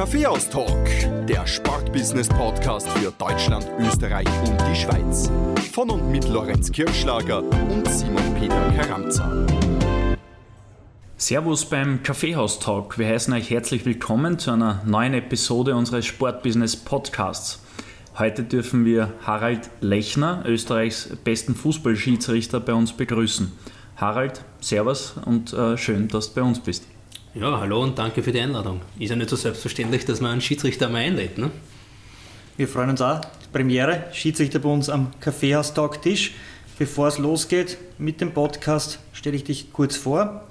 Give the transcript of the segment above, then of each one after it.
Kaffeehaus-Talk, der Sportbusiness-Podcast für Deutschland, Österreich und die Schweiz. Von und mit Lorenz Kirschlager und Simon Peter Karamza. Servus beim Kaffeehaus-Talk. Wir heißen euch herzlich willkommen zu einer neuen Episode unseres Sportbusiness-Podcasts. Heute dürfen wir Harald Lechner, Österreichs besten Fußballschiedsrichter, bei uns begrüßen. Harald, Servus und äh, schön, dass du bei uns bist. Ja, hallo und danke für die Einladung. Ist ja nicht so selbstverständlich, dass man einen Schiedsrichter mal einlädt, ne? Wir freuen uns auch. Premiere, Schiedsrichter bei uns am Kaffeehaus-Talk-Tisch. Bevor es losgeht mit dem Podcast, stelle ich dich kurz vor.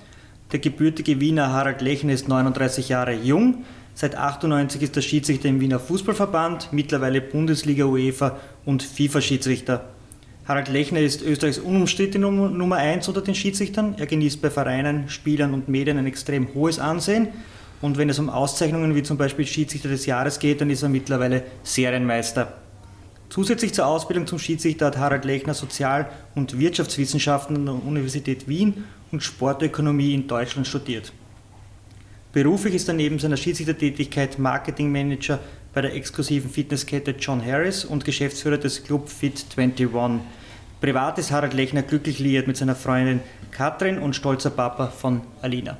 Der gebürtige Wiener Harald Lechner ist 39 Jahre jung. Seit 98 ist er Schiedsrichter im Wiener Fußballverband, mittlerweile Bundesliga, UEFA und FIFA-Schiedsrichter. Harald Lechner ist Österreichs unumstrittene Nummer 1 unter den Schiedsrichtern. Er genießt bei Vereinen, Spielern und Medien ein extrem hohes Ansehen. Und wenn es um Auszeichnungen wie zum Beispiel Schiedsrichter des Jahres geht, dann ist er mittlerweile Serienmeister. Zusätzlich zur Ausbildung zum Schiedsrichter hat Harald Lechner Sozial- und Wirtschaftswissenschaften an der Universität Wien und Sportökonomie in Deutschland studiert. Beruflich ist er neben seiner Schiedsrichtertätigkeit Marketingmanager bei der exklusiven Fitnesskette John Harris und Geschäftsführer des Club Fit 21. Privat ist Harald Lechner glücklich liiert mit seiner Freundin Katrin und stolzer Papa von Alina.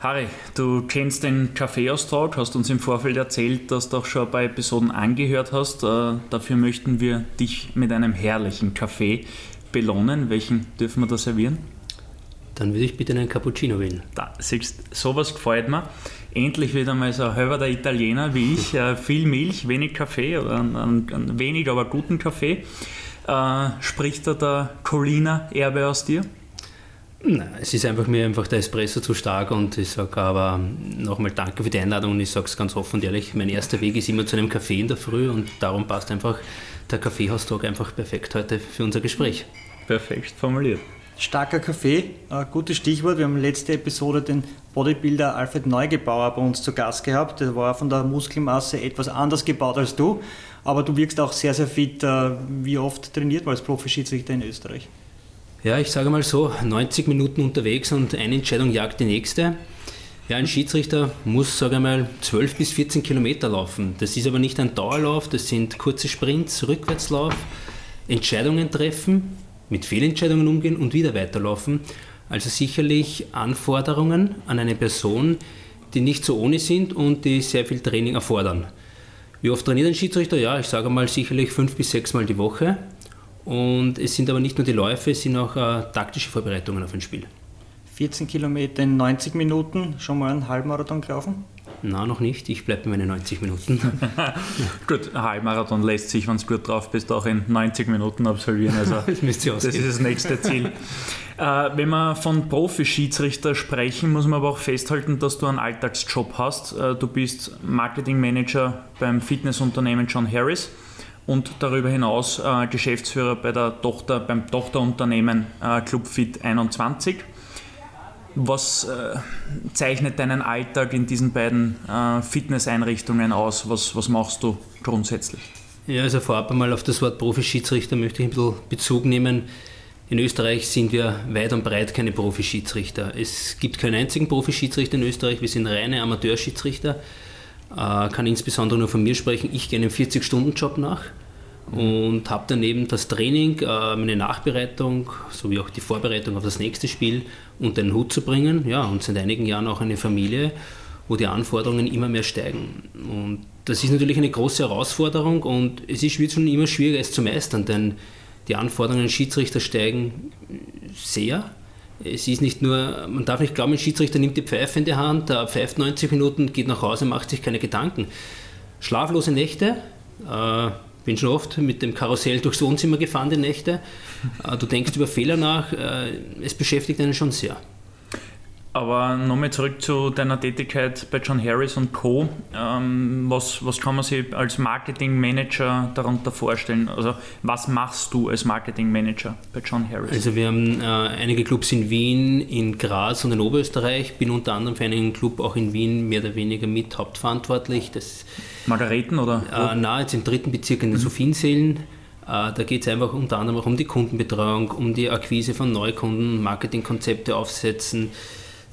Harry, du kennst den Kaffeeaustrag, hast uns im Vorfeld erzählt, dass du auch schon ein paar Episoden angehört hast. Äh, dafür möchten wir dich mit einem herrlichen Kaffee belohnen. Welchen dürfen wir da servieren? Dann würde ich bitte einen Cappuccino wählen. Da, siehst, sowas gefällt mir. Endlich wieder mal so ein halber der Italiener wie ich. Äh, viel Milch, wenig Kaffee oder einen, einen wenig, aber guten Kaffee. Äh, spricht da der Colina-Erbe aus dir? Nein, es ist einfach mir einfach der Espresso zu stark und ich sage aber nochmal danke für die Einladung und ich sage es ganz offen und ehrlich, mein erster Weg ist immer zu einem Kaffee in der Früh und darum passt einfach der Kaffeehaustag einfach perfekt heute für unser Gespräch. Perfekt formuliert. Starker Kaffee, äh, gutes Stichwort. Wir haben letzte Episode den Bodybuilder Alfred Neugebauer bei uns zu Gast gehabt. Der war von der Muskelmasse etwas anders gebaut als du, aber du wirkst auch sehr, sehr fit. Äh, wie oft trainiert man als Profischiedsrichter in Österreich? Ja, ich sage mal so, 90 Minuten unterwegs und eine Entscheidung jagt die nächste. Ja, ein Schiedsrichter muss, sage ich mal, 12 bis 14 Kilometer laufen. Das ist aber nicht ein Dauerlauf, das sind kurze Sprints, Rückwärtslauf, Entscheidungen treffen, mit Fehlentscheidungen umgehen und wieder weiterlaufen. Also sicherlich Anforderungen an eine Person, die nicht so ohne sind und die sehr viel Training erfordern. Wie oft trainiert ein Schiedsrichter? Ja, ich sage mal sicherlich fünf bis sechs Mal die Woche. Und es sind aber nicht nur die Läufe, es sind auch äh, taktische Vorbereitungen auf ein Spiel. 14 Kilometer in 90 Minuten, schon mal einen Halbmarathon gelaufen? Na, noch nicht. Ich bleibe bei meinen 90 Minuten. gut, ein Halbmarathon lässt sich, wenn du gut drauf bist, auch in 90 Minuten absolvieren. Also das, das ist das nächste Ziel. äh, wenn wir von Profi-Schiedsrichter sprechen, muss man aber auch festhalten, dass du einen Alltagsjob hast. Äh, du bist Marketingmanager beim Fitnessunternehmen John Harris und darüber hinaus äh, Geschäftsführer bei der Tochter, beim Tochterunternehmen äh, Club Fit 21. Was äh, zeichnet deinen Alltag in diesen beiden äh, Fitnesseinrichtungen aus? Was, was machst du grundsätzlich? Ja, also vorab einmal auf das Wort Profischiedsrichter möchte ich ein bisschen Bezug nehmen. In Österreich sind wir weit und breit keine Profischiedsrichter. Es gibt keinen einzigen Profischiedsrichter in Österreich, wir sind reine Amateurschiedsrichter. Äh, kann insbesondere nur von mir sprechen. Ich gehe einem 40-Stunden-Job nach und habe daneben das Training, äh, meine Nachbereitung sowie auch die Vorbereitung auf das nächste Spiel unter den Hut zu bringen. Ja, und seit einigen Jahren auch eine Familie, wo die Anforderungen immer mehr steigen. Und das ist natürlich eine große Herausforderung und es ist schon immer schwieriger, es zu meistern, denn die Anforderungen an Schiedsrichter steigen sehr. Es ist nicht nur, man darf nicht glauben, ein Schiedsrichter nimmt die Pfeife in die Hand, der pfeift 90 Minuten, geht nach Hause, macht sich keine Gedanken. Schlaflose Nächte, äh, bin schon oft mit dem Karussell durchs Wohnzimmer gefahren, die Nächte. Äh, du denkst über Fehler nach, äh, es beschäftigt einen schon sehr. Aber nochmal zurück zu deiner Tätigkeit bei John Harris und Co. Ähm, was, was kann man sich als Marketingmanager darunter vorstellen? Also was machst du als Marketingmanager bei John Harris? Also wir haben äh, einige Clubs in Wien, in Graz und in Oberösterreich. Bin unter anderem für einen Club auch in Wien mehr oder weniger mit hauptverantwortlich. Das, Margareten oder? Äh, na, jetzt im dritten Bezirk in den mhm. Sophienseelen. Äh, da geht es einfach unter anderem auch um die Kundenbetreuung, um die Akquise von Neukunden, Marketingkonzepte aufsetzen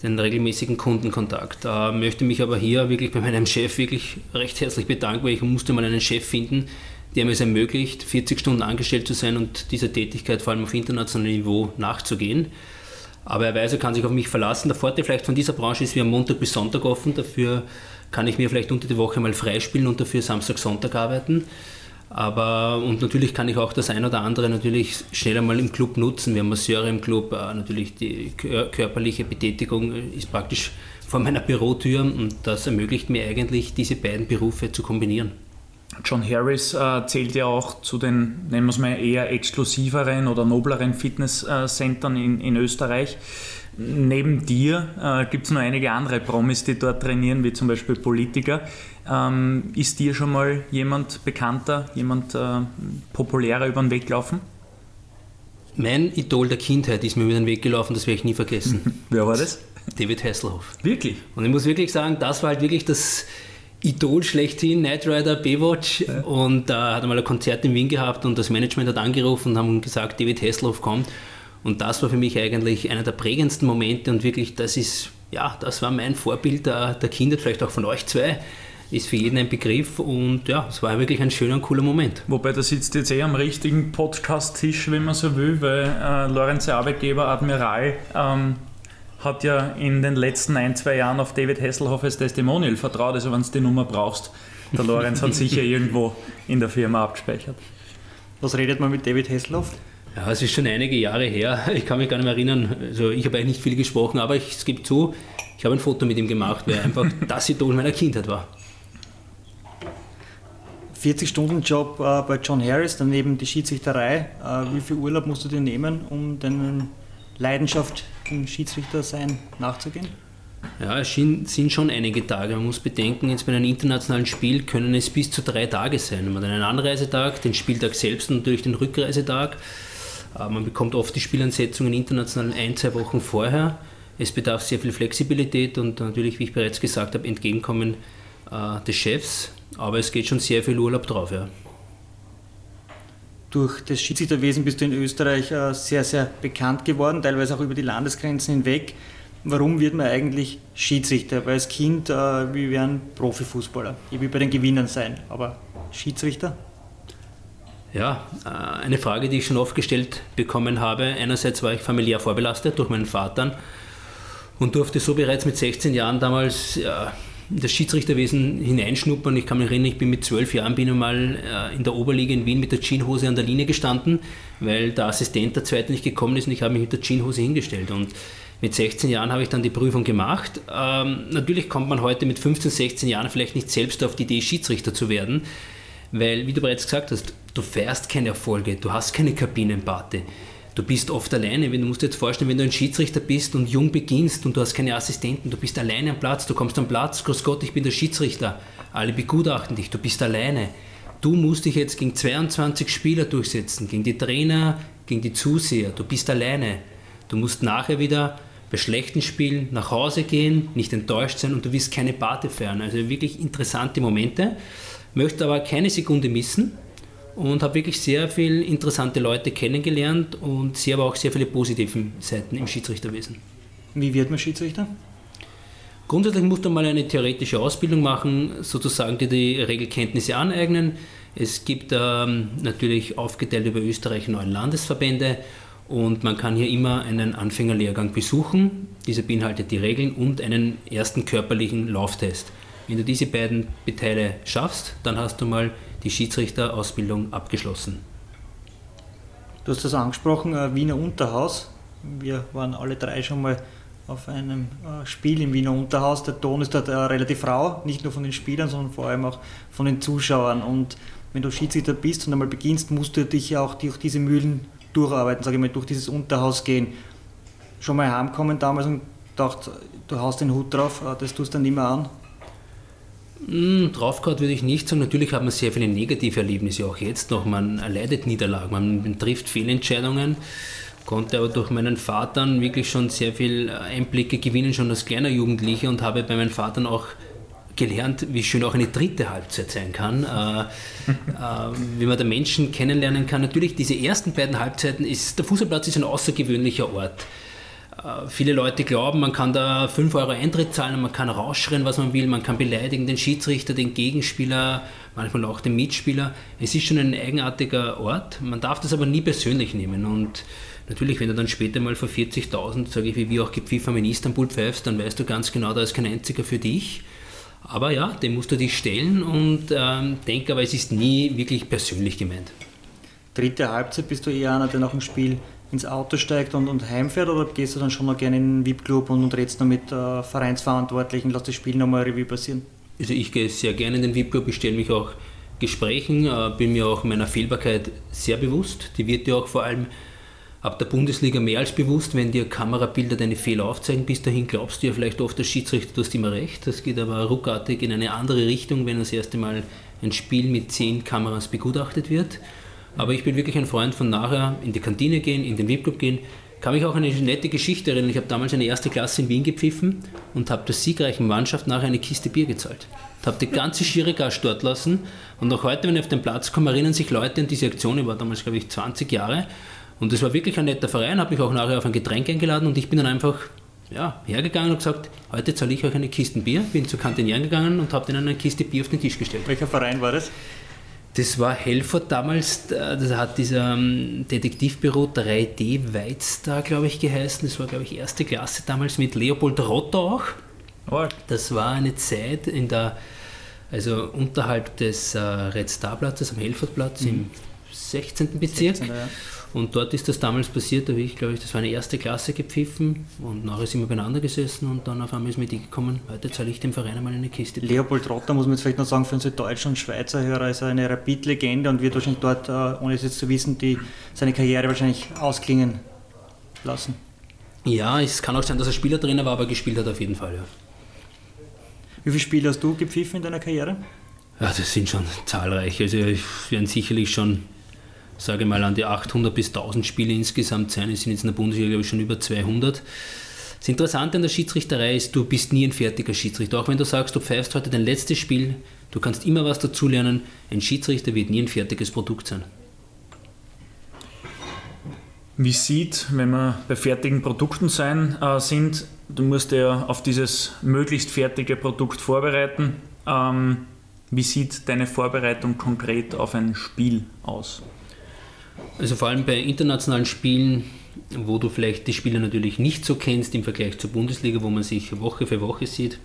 den regelmäßigen Kundenkontakt. Äh, möchte mich aber hier wirklich bei meinem Chef wirklich recht herzlich bedanken, weil ich musste mal einen Chef finden, der mir es ermöglicht, 40 Stunden angestellt zu sein und dieser Tätigkeit vor allem auf internationalem Niveau nachzugehen. Aber er weiß, er kann sich auf mich verlassen. Der Vorteil vielleicht von dieser Branche ist, wir haben Montag bis Sonntag offen. Dafür kann ich mir vielleicht unter die Woche mal freispielen und dafür Samstag, Sonntag arbeiten. Aber und natürlich kann ich auch das ein oder andere natürlich schnell einmal im Club nutzen. Wir haben Masseure im Club, äh, natürlich die körperliche Betätigung ist praktisch vor meiner Bürotür und das ermöglicht mir eigentlich, diese beiden Berufe zu kombinieren. John Harris äh, zählt ja auch zu den, nennen wir es mal, eher exklusiveren oder nobleren Fitnesscentern in, in Österreich. Neben dir äh, gibt es noch einige andere Promis, die dort trainieren, wie zum Beispiel Politiker. Ähm, ist dir schon mal jemand bekannter, jemand äh, populärer über den Weg gelaufen? Mein Idol der Kindheit ist mir über den Weg gelaufen, das werde ich nie vergessen. Wer war das? David Hasselhoff. Wirklich? Und ich muss wirklich sagen, das war halt wirklich das Idol schlechthin, Knight Rider, Baywatch. Ja. Und da äh, hat er mal ein Konzert in Wien gehabt und das Management hat angerufen und haben gesagt, David Hasselhoff kommt. Und das war für mich eigentlich einer der prägendsten Momente und wirklich, das ist, ja, das war mein Vorbild der, der Kinder, vielleicht auch von euch zwei ist für jeden ein Begriff und ja, es war wirklich ein schöner und cooler Moment. Wobei da sitzt jetzt eh am richtigen Podcast-Tisch, wenn man so will, weil äh, Lorenz Arbeitgeber Admiral ähm, hat ja in den letzten ein, zwei Jahren auf David Hasselhoff als Testimonial vertraut, also wenn du die Nummer brauchst. Der Lorenz hat sicher irgendwo in der Firma abgespeichert. Was redet man mit David Hasselhoff? Ja, es ist schon einige Jahre her. Ich kann mich gar nicht mehr erinnern. Also ich habe eigentlich nicht viel gesprochen, aber ich, es gibt zu, ich habe ein Foto mit ihm gemacht, weil er einfach das Idol meiner Kindheit war. 40-Stunden-Job äh, bei John Harris, daneben die Schiedsrichterei. Äh, wie viel Urlaub musst du dir nehmen, um deine Leidenschaft im Schiedsrichtersein nachzugehen? Ja, es sind schon einige Tage. Man muss bedenken, jetzt bei einem internationalen Spiel können es bis zu drei Tage sein. Man hat einen Anreisetag, den Spieltag selbst und natürlich den Rückreisetag. Äh, man bekommt oft die Spielansetzungen international ein, zwei Wochen vorher. Es bedarf sehr viel Flexibilität und natürlich, wie ich bereits gesagt habe, Entgegenkommen äh, des Chefs. Aber es geht schon sehr viel Urlaub drauf, ja. Durch das Schiedsrichterwesen bist du in Österreich äh, sehr, sehr bekannt geworden, teilweise auch über die Landesgrenzen hinweg. Warum wird man eigentlich Schiedsrichter? Weil als Kind, wir wären Profifußballer. Ich will bei den Gewinnern sein, aber Schiedsrichter? Ja, äh, eine Frage, die ich schon oft gestellt bekommen habe. Einerseits war ich familiär vorbelastet durch meinen Vater und durfte so bereits mit 16 Jahren damals ja, in das Schiedsrichterwesen hineinschnuppern. Ich kann mich erinnern, ich bin mit zwölf Jahren bin einmal äh, in der Oberliga in Wien mit der Jeanshose an der Linie gestanden, weil der Assistent der zweiten nicht gekommen ist und ich habe mich mit der Jeanshose hingestellt. Und mit 16 Jahren habe ich dann die Prüfung gemacht. Ähm, natürlich kommt man heute mit 15, 16 Jahren vielleicht nicht selbst auf die Idee, Schiedsrichter zu werden, weil, wie du bereits gesagt hast, du fährst keine Erfolge, du hast keine Kabinenpate du bist oft alleine. du musst dir jetzt vorstellen, wenn du ein Schiedsrichter bist und jung beginnst und du hast keine Assistenten, du bist alleine am Platz, du kommst am Platz, grüß Gott, ich bin der Schiedsrichter. Alle begutachten dich, du bist alleine. Du musst dich jetzt gegen 22 Spieler durchsetzen, gegen die Trainer, gegen die Zuseher. Du bist alleine. Du musst nachher wieder bei schlechten Spielen nach Hause gehen, nicht enttäuscht sein und du wirst keine Bate fern. Also wirklich interessante Momente. Möchte aber keine Sekunde missen und habe wirklich sehr viele interessante Leute kennengelernt und sehe aber auch sehr viele positive Seiten im Schiedsrichterwesen. Wie wird man Schiedsrichter? Grundsätzlich muss man mal eine theoretische Ausbildung machen, sozusagen die die Regelkenntnisse aneignen. Es gibt ähm, natürlich aufgeteilt über Österreich neun Landesverbände und man kann hier immer einen Anfängerlehrgang besuchen. Dieser beinhaltet die Regeln und einen ersten körperlichen Lauftest. Wenn du diese beiden Teile schaffst, dann hast du mal die Schiedsrichterausbildung abgeschlossen. Du hast das angesprochen, äh, Wiener Unterhaus. Wir waren alle drei schon mal auf einem äh, Spiel im Wiener Unterhaus. Der Ton ist dort äh, relativ rau, nicht nur von den Spielern, sondern vor allem auch von den Zuschauern. Und wenn du Schiedsrichter bist und einmal beginnst, musst du dich auch durch diese Mühlen durcharbeiten, sage ich mal, durch dieses Unterhaus gehen. Schon mal heimkommen damals und gedacht, du haust den Hut drauf, das tust du dann immer an. Hm, draufgehauen würde ich nicht sagen. Natürlich hat man sehr viele negative Erlebnisse, auch jetzt noch. Man erleidet Niederlagen, man trifft Fehlentscheidungen, konnte aber durch meinen Vater wirklich schon sehr viele Einblicke gewinnen, schon als kleiner Jugendlicher und habe bei meinen Vater auch gelernt, wie schön auch eine dritte Halbzeit sein kann, äh, äh, wie man da Menschen kennenlernen kann. Natürlich, diese ersten beiden Halbzeiten ist, der Fußballplatz ist ein außergewöhnlicher Ort. Äh, viele Leute glauben, man kann da 5 Euro Eintritt zahlen und man kann rausschreien, was man will, man kann beleidigen den Schiedsrichter, den Gegenspieler, manchmal auch den Mitspieler. Es ist schon ein eigenartiger Ort, man darf das aber nie persönlich nehmen und natürlich, wenn du dann später mal vor 40.000, sage ich, wie wir auch gepfiffen haben, in Istanbul pfeifst, dann weißt du ganz genau, da ist kein einziger für dich. Aber ja, dem musst du dich stellen und ähm, denke aber, es ist nie wirklich persönlich gemeint. Dritte Halbzeit bist du eher einer, der nach dem Spiel ins Auto steigt und, und heimfährt oder gehst du dann schon noch gerne in den VIP-Club und, und redest noch mit äh, Vereinsverantwortlichen, lass das Spiel nochmal Revue passieren? Also ich gehe sehr gerne in den VIP-Club, ich stelle mich auch Gesprächen, äh, bin mir auch meiner Fehlbarkeit sehr bewusst. Die wird ja auch vor allem ab der Bundesliga mehr als bewusst, wenn dir Kamerabilder deine Fehler aufzeigen. Bis dahin glaubst du ja vielleicht oft, der Schiedsrichter, du hast immer recht. Das geht aber ruckartig in eine andere Richtung, wenn das erste Mal ein Spiel mit zehn Kameras begutachtet wird. Aber ich bin wirklich ein Freund von nachher in die Kantine gehen, in den VIP-Club gehen. Kann mich auch eine nette Geschichte erinnern. Ich habe damals eine erste Klasse in Wien gepfiffen und habe der siegreichen Mannschaft nachher eine Kiste Bier gezahlt. Ich habe die ganze Schirigas dort lassen und auch heute, wenn ich auf den Platz komme, erinnern sich Leute an diese Aktion. Ich war damals, glaube ich, 20 Jahre und es war wirklich ein netter Verein, habe mich auch nachher auf ein Getränk eingeladen und ich bin dann einfach ja, hergegangen und gesagt, heute zahle ich euch eine Kiste Bier. Bin zur Kantine gegangen und habe denen eine Kiste Bier auf den Tisch gestellt. Welcher Verein war das? Das war Helford damals, äh, das hat dieser ähm, Detektivbüro 3D Weizstar, glaube ich, geheißen. Das war, glaube ich, erste Klasse damals mit Leopold Rotter auch. Das war eine Zeit in der, also unterhalb des äh, Red Star Platzes am Helfordplatz mhm. im 16. Bezirk. 16, ja. Und dort ist das damals passiert, da habe ich, glaube ich, das war eine erste Klasse gepfiffen und nachher sind wir beieinander gesessen und dann auf einmal ist mir die gekommen, heute zahle ich dem Verein einmal eine Kiste. Leopold Rotter, muss man jetzt vielleicht noch sagen, für unsere Deutschen und Schweizer Hörer ist er eine Rapid-Legende und wird wahrscheinlich dort, äh, ohne es jetzt zu wissen, die, seine Karriere wahrscheinlich ausklingen lassen. Ja, es kann auch sein, dass er Spielertrainer war, aber gespielt hat auf jeden Fall, ja. Wie viele Spiele hast du gepfiffen in deiner Karriere? Ja, das sind schon zahlreiche. Also es werden sicherlich schon sage mal, an die 800 bis 1000 Spiele insgesamt sein. Es sind jetzt in der Bundesliga, glaube ich, schon über 200. Das Interessante an der Schiedsrichterei ist, du bist nie ein fertiger Schiedsrichter. Auch wenn du sagst, du pfeifst heute dein letztes Spiel, du kannst immer was dazulernen. Ein Schiedsrichter wird nie ein fertiges Produkt sein. Wie sieht, wenn wir bei fertigen Produkten sein, äh, sind, du musst ja auf dieses möglichst fertige Produkt vorbereiten. Ähm, wie sieht deine Vorbereitung konkret auf ein Spiel aus? Also vor allem bei internationalen Spielen, wo du vielleicht die Spieler natürlich nicht so kennst im Vergleich zur Bundesliga, wo man sich Woche für Woche sieht,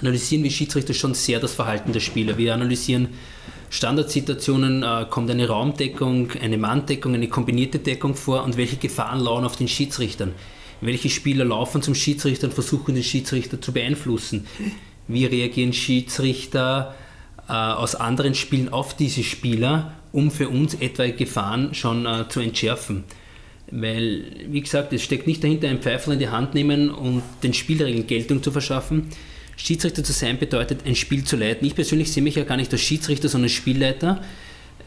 analysieren wir Schiedsrichter schon sehr das Verhalten der Spieler. Wir analysieren Standardsituationen, äh, kommt eine Raumdeckung, eine Manndeckung, eine kombinierte Deckung vor und welche Gefahren lauern auf den Schiedsrichtern. Welche Spieler laufen zum Schiedsrichter und versuchen den Schiedsrichter zu beeinflussen. Wie reagieren Schiedsrichter äh, aus anderen Spielen auf diese Spieler um für uns etwaige Gefahren schon äh, zu entschärfen. Weil, wie gesagt, es steckt nicht dahinter, ein Pfeifel in die Hand nehmen und den Spielregeln Geltung zu verschaffen. Schiedsrichter zu sein bedeutet, ein Spiel zu leiten. Ich persönlich sehe mich ja gar nicht als Schiedsrichter, sondern als Spielleiter.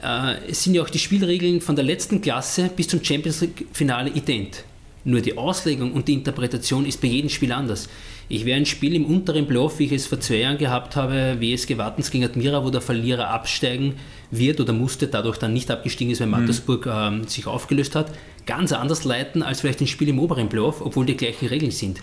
Äh, es sind ja auch die Spielregeln von der letzten Klasse bis zum Champions League-Finale ident. Nur die Auslegung und die Interpretation ist bei jedem Spiel anders. Ich wäre ein Spiel im unteren Playoff, wie ich es vor zwei Jahren gehabt habe, WSG Wattens gegen Admira, wo der Verlierer absteigen wird oder musste, dadurch dann nicht abgestiegen ist, weil mhm. Mattersburg mhm. ähm, sich aufgelöst hat, ganz anders leiten als vielleicht ein Spiel im oberen Playoff, obwohl die gleichen Regeln sind.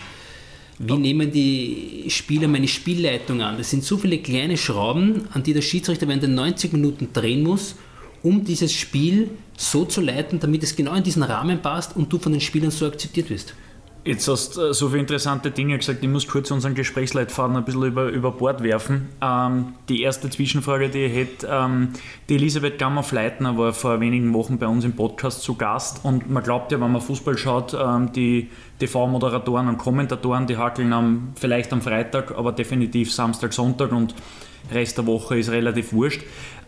Wie ja. nehmen die Spieler meine Spielleitung an? Das sind so viele kleine Schrauben, an die der Schiedsrichter während den 90 Minuten drehen muss, um dieses Spiel so zu leiten, damit es genau in diesen Rahmen passt und du von den Spielern so akzeptiert wirst. Jetzt hast du äh, so viele interessante Dinge gesagt, ich muss kurz unseren Gesprächsleitfaden ein bisschen über, über Bord werfen. Ähm, die erste Zwischenfrage, die ich hätte, ähm, die Elisabeth Gammer-Fleitner war vor wenigen Wochen bei uns im Podcast zu Gast und man glaubt ja, wenn man Fußball schaut, ähm, die TV-Moderatoren und Kommentatoren, die hackeln am, vielleicht am Freitag, aber definitiv Samstag, Sonntag und Rest der Woche ist relativ wurscht.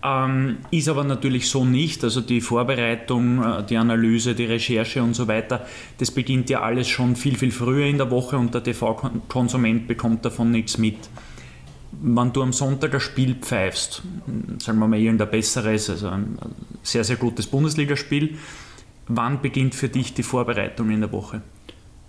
Ähm, ist aber natürlich so nicht. Also die Vorbereitung, äh, die Analyse, die Recherche und so weiter, das beginnt ja alles schon viel, viel früher in der Woche und der TV-Konsument bekommt davon nichts mit. Wenn du am Sonntag ein Spiel pfeifst, sagen wir mal irgendein besseres, also ein sehr, sehr gutes Bundesligaspiel, wann beginnt für dich die Vorbereitung in der Woche?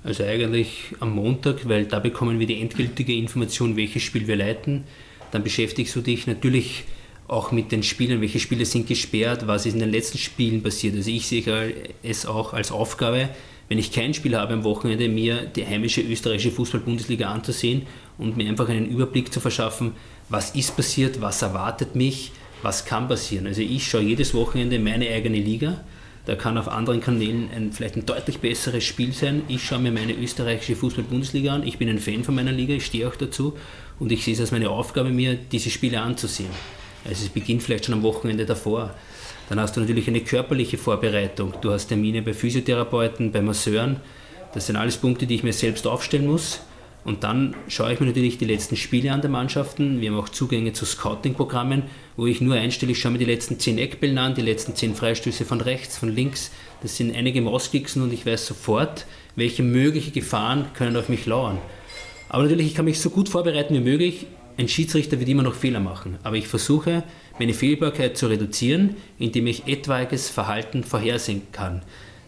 Also eigentlich am Montag, weil da bekommen wir die endgültige Information, welches Spiel wir leiten. Dann beschäftigst du dich natürlich auch mit den Spielen, welche Spiele sind gesperrt, was ist in den letzten Spielen passiert. Also ich sehe es auch als Aufgabe, wenn ich kein Spiel habe am Wochenende, mir die heimische österreichische Fußball-Bundesliga anzusehen und mir einfach einen Überblick zu verschaffen, was ist passiert, was erwartet mich, was kann passieren. Also ich schaue jedes Wochenende meine eigene Liga. Da kann auf anderen Kanälen ein, vielleicht ein deutlich besseres Spiel sein. Ich schaue mir meine österreichische Fußball-Bundesliga an. Ich bin ein Fan von meiner Liga, ich stehe auch dazu und ich sehe es als meine Aufgabe, mir diese Spiele anzusehen. Also es beginnt vielleicht schon am Wochenende davor. Dann hast du natürlich eine körperliche Vorbereitung. Du hast Termine bei Physiotherapeuten, bei Masseuren. Das sind alles Punkte, die ich mir selbst aufstellen muss. Und dann schaue ich mir natürlich die letzten Spiele an der Mannschaften. Wir haben auch Zugänge zu Scouting-Programmen, wo ich nur einstelle, ich schaue mir die letzten 10 Eckbällen an, die letzten 10 Freistöße von rechts, von links. Das sind einige Mauskixen und ich weiß sofort, welche mögliche Gefahren können auf mich lauern. Aber natürlich, ich kann mich so gut vorbereiten wie möglich. Ein Schiedsrichter wird immer noch Fehler machen. Aber ich versuche, meine Fehlbarkeit zu reduzieren, indem ich etwaiges Verhalten vorhersehen kann.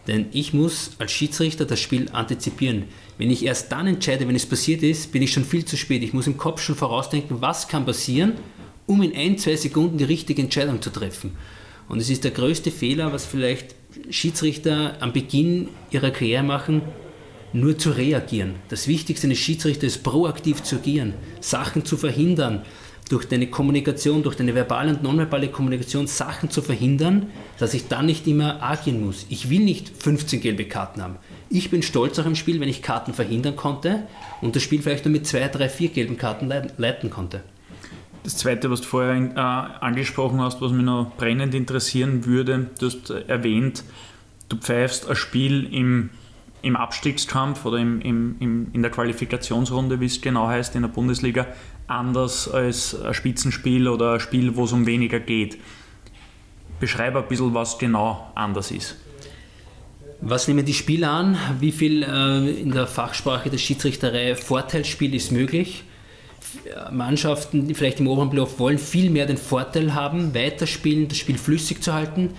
Denn ich muss als Schiedsrichter das Spiel antizipieren. Wenn ich erst dann entscheide, wenn es passiert ist, bin ich schon viel zu spät. Ich muss im Kopf schon vorausdenken, was kann passieren, um in ein, zwei Sekunden die richtige Entscheidung zu treffen. Und es ist der größte Fehler, was vielleicht Schiedsrichter am Beginn ihrer Karriere machen, nur zu reagieren. Das Wichtigste eines Schiedsrichters ist proaktiv zu agieren, Sachen zu verhindern, durch deine Kommunikation, durch deine verbale und nonverbale Kommunikation Sachen zu verhindern, dass ich dann nicht immer agieren muss. Ich will nicht 15 gelbe Karten haben. Ich bin stolz auch im Spiel, wenn ich Karten verhindern konnte und das Spiel vielleicht nur mit zwei, drei, vier gelben Karten leiten konnte. Das Zweite, was du vorher äh, angesprochen hast, was mich noch brennend interessieren würde, du hast erwähnt, du pfeifst ein Spiel im, im Abstiegskampf oder im, im, im, in der Qualifikationsrunde, wie es genau heißt, in der Bundesliga, anders als ein Spitzenspiel oder ein Spiel, wo es um weniger geht. Beschreibe ein bisschen, was genau anders ist. Was nehmen die Spieler an? Wie viel äh, in der Fachsprache der Schiedsrichterei Vorteilsspiel ist möglich? Mannschaften, die vielleicht im oberen Playoff wollen, viel mehr den Vorteil haben, weiterspielen, das Spiel flüssig zu halten.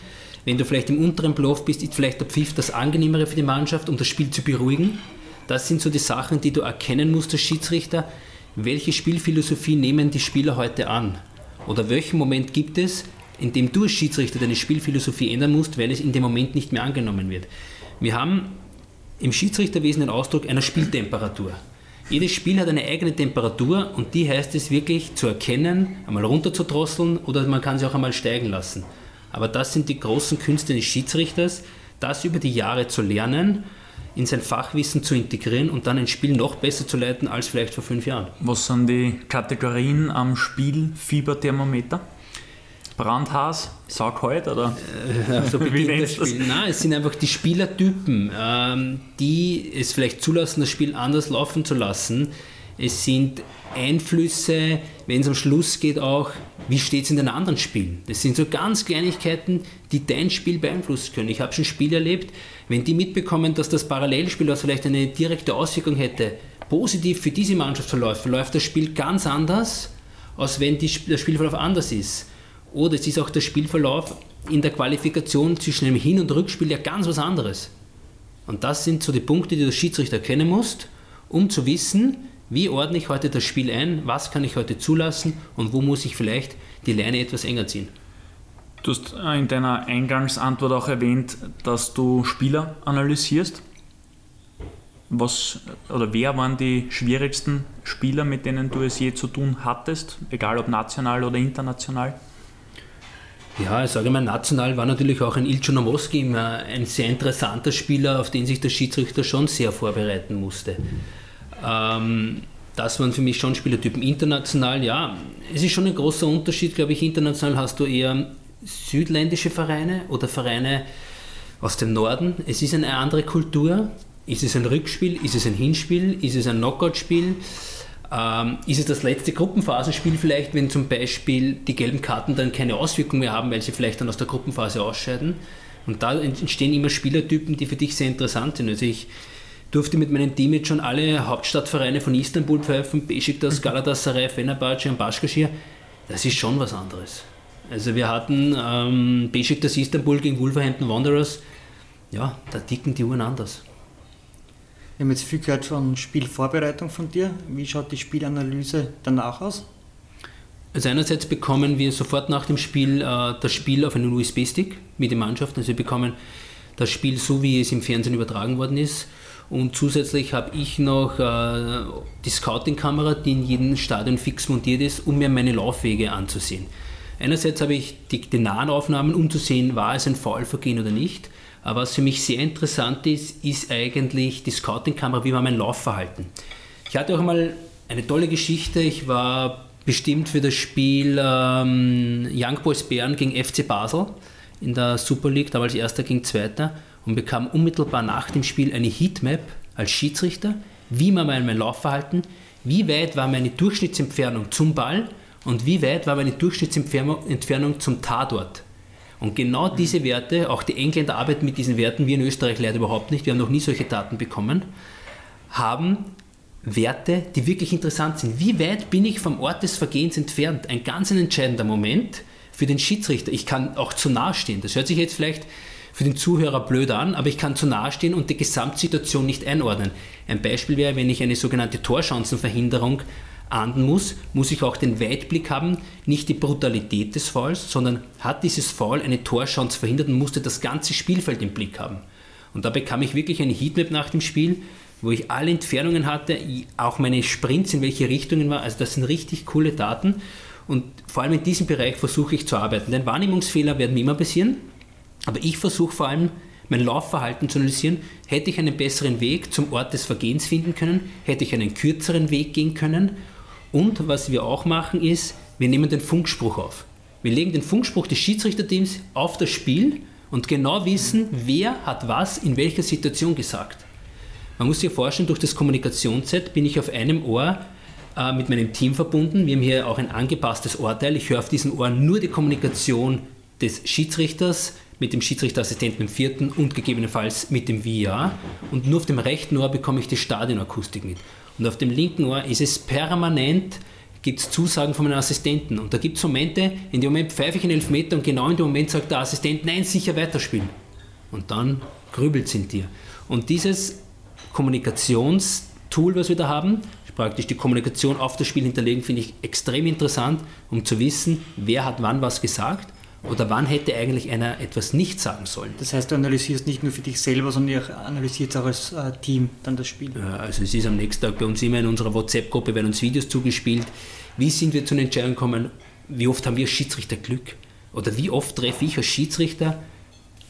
Wenn du vielleicht im unteren Playoff bist, ist vielleicht der Pfiff das angenehmere für die Mannschaft, um das Spiel zu beruhigen. Das sind so die Sachen, die du erkennen musst als Schiedsrichter. Welche Spielphilosophie nehmen die Spieler heute an? Oder welchen Moment gibt es, in dem du als Schiedsrichter deine Spielphilosophie ändern musst, weil es in dem Moment nicht mehr angenommen wird? Wir haben im Schiedsrichterwesen den Ausdruck einer Spieltemperatur. Jedes Spiel hat eine eigene Temperatur und die heißt es wirklich zu erkennen, einmal runterzudrosseln oder man kann sie auch einmal steigen lassen. Aber das sind die großen Künste des Schiedsrichters, das über die Jahre zu lernen, in sein Fachwissen zu integrieren und dann ein Spiel noch besser zu leiten als vielleicht vor fünf Jahren. Was sind die Kategorien am Spielfieberthermometer? Brandhaas, Saughalt oder äh, so wie das Spiel? Nein, es sind einfach die Spielertypen, ähm, die es vielleicht zulassen, das Spiel anders laufen zu lassen. Es sind Einflüsse, wenn es am Schluss geht, auch, wie steht es in den anderen Spielen. Das sind so ganz Kleinigkeiten, die dein Spiel beeinflussen können. Ich habe schon Spiele erlebt, wenn die mitbekommen, dass das Parallelspiel, was vielleicht eine direkte Auswirkung hätte, positiv für diese Mannschaft verläuft, verläuft das Spiel ganz anders, als wenn die, der Spielverlauf anders ist. Oder es ist auch der Spielverlauf in der Qualifikation zwischen dem Hin- und Rückspiel ja ganz was anderes. Und das sind so die Punkte, die du Schiedsrichter kennen musst, um zu wissen, wie ordne ich heute das Spiel ein, was kann ich heute zulassen und wo muss ich vielleicht die Leine etwas enger ziehen. Du hast in deiner Eingangsantwort auch erwähnt, dass du Spieler analysierst. Was oder wer waren die schwierigsten Spieler, mit denen du es je zu tun hattest, egal ob national oder international? Ja, ich sage mal, national war natürlich auch ein Ilcho Nowoski ein sehr interessanter Spieler, auf den sich der Schiedsrichter schon sehr vorbereiten musste. Ähm, das waren für mich schon Spielertypen. International, ja, es ist schon ein großer Unterschied, glaube ich. International hast du eher südländische Vereine oder Vereine aus dem Norden. Es ist eine andere Kultur. Ist es ein Rückspiel? Ist es ein Hinspiel? Ist es ein Knockout-Spiel? Ähm, ist es das letzte Gruppenphasenspiel vielleicht, wenn zum Beispiel die gelben Karten dann keine Auswirkung mehr haben, weil sie vielleicht dann aus der Gruppenphase ausscheiden? Und da entstehen immer Spielertypen, die für dich sehr interessant sind. Also ich durfte mit meinem Team jetzt schon alle Hauptstadtvereine von Istanbul pfeifen, Besiktas, mhm. Galatasaray, Fenerbahce und Başakşehir. Das ist schon was anderes. Also wir hatten ähm, Besiktas Istanbul gegen Wolverhampton Wanderers. Ja, da ticken die Uhren anders. Wir haben jetzt viel gehört von Spielvorbereitung von dir. Wie schaut die Spielanalyse danach aus? Also einerseits bekommen wir sofort nach dem Spiel äh, das Spiel auf einen USB-Stick mit der Mannschaft. Also wir bekommen das Spiel so, wie es im Fernsehen übertragen worden ist. Und zusätzlich habe ich noch äh, die Scouting-Kamera, die in jedem Stadion fix montiert ist, um mir meine Laufwege anzusehen. Einerseits habe ich die, die nahen Aufnahmen, um zu sehen, war es ein Foulvergehen oder nicht. Aber was für mich sehr interessant ist, ist eigentlich die Scouting-Kamera, wie war mein Laufverhalten. Ich hatte auch einmal eine tolle Geschichte. Ich war bestimmt für das Spiel ähm, Young Boys Bern gegen FC Basel in der Super League, damals Erster gegen Zweiter und bekam unmittelbar nach dem Spiel eine Heatmap als Schiedsrichter, wie war mein Laufverhalten, wie weit war meine Durchschnittsentfernung zum Ball und wie weit war meine Durchschnittsentfernung zum Tatort. Und genau diese Werte, auch die Engländer arbeiten mit diesen Werten, wir in Österreich leider überhaupt nicht, wir haben noch nie solche Daten bekommen, haben Werte, die wirklich interessant sind. Wie weit bin ich vom Ort des Vergehens entfernt? Ein ganz entscheidender Moment für den Schiedsrichter. Ich kann auch zu nahe stehen. Das hört sich jetzt vielleicht für den Zuhörer blöd an, aber ich kann zu nahe stehen und die Gesamtsituation nicht einordnen. Ein Beispiel wäre, wenn ich eine sogenannte Torchancenverhinderung ahnden muss, muss ich auch den Weitblick haben, nicht die Brutalität des Fouls, sondern hat dieses Foul eine Torchance verhindert und musste das ganze Spielfeld im Blick haben. Und da bekam ich wirklich eine Heatmap nach dem Spiel, wo ich alle Entfernungen hatte, auch meine Sprints, in welche Richtungen war. Also das sind richtig coole Daten. Und vor allem in diesem Bereich versuche ich zu arbeiten. Denn Wahrnehmungsfehler werden immer passieren. Aber ich versuche vor allem, mein Laufverhalten zu analysieren. Hätte ich einen besseren Weg zum Ort des Vergehens finden können? Hätte ich einen kürzeren Weg gehen können? Und was wir auch machen ist, wir nehmen den Funkspruch auf. Wir legen den Funkspruch des Schiedsrichterteams auf das Spiel und genau wissen, wer hat was in welcher Situation gesagt. Man muss sich vorstellen, durch das Kommunikationsset bin ich auf einem Ohr äh, mit meinem Team verbunden. Wir haben hier auch ein angepasstes Ohrteil. Ich höre auf diesem Ohr nur die Kommunikation des Schiedsrichters mit dem Schiedsrichterassistenten im vierten und gegebenenfalls mit dem VR. Und nur auf dem rechten Ohr bekomme ich die Stadionakustik mit. Und auf dem linken Ohr ist es permanent, gibt es Zusagen von meinem Assistenten. Und da gibt es Momente, in dem Moment pfeife ich einen Elfmeter und genau in dem Moment sagt der Assistent, nein, sicher weiterspielen. Und dann grübelt es in dir. Und dieses Kommunikationstool, was wir da haben, praktisch die Kommunikation auf das Spiel hinterlegen, finde ich extrem interessant, um zu wissen, wer hat wann was gesagt oder wann hätte eigentlich einer etwas nicht sagen sollen. Das heißt, du analysierst nicht nur für dich selber, sondern du analysierst auch als äh, Team dann das Spiel. Also es ist am nächsten Tag bei uns immer in unserer WhatsApp-Gruppe, werden uns Videos zugespielt. Wie sind wir zu einer Entscheidung gekommen? Wie oft haben wir als Schiedsrichter Glück? Oder wie oft treffe ich als Schiedsrichter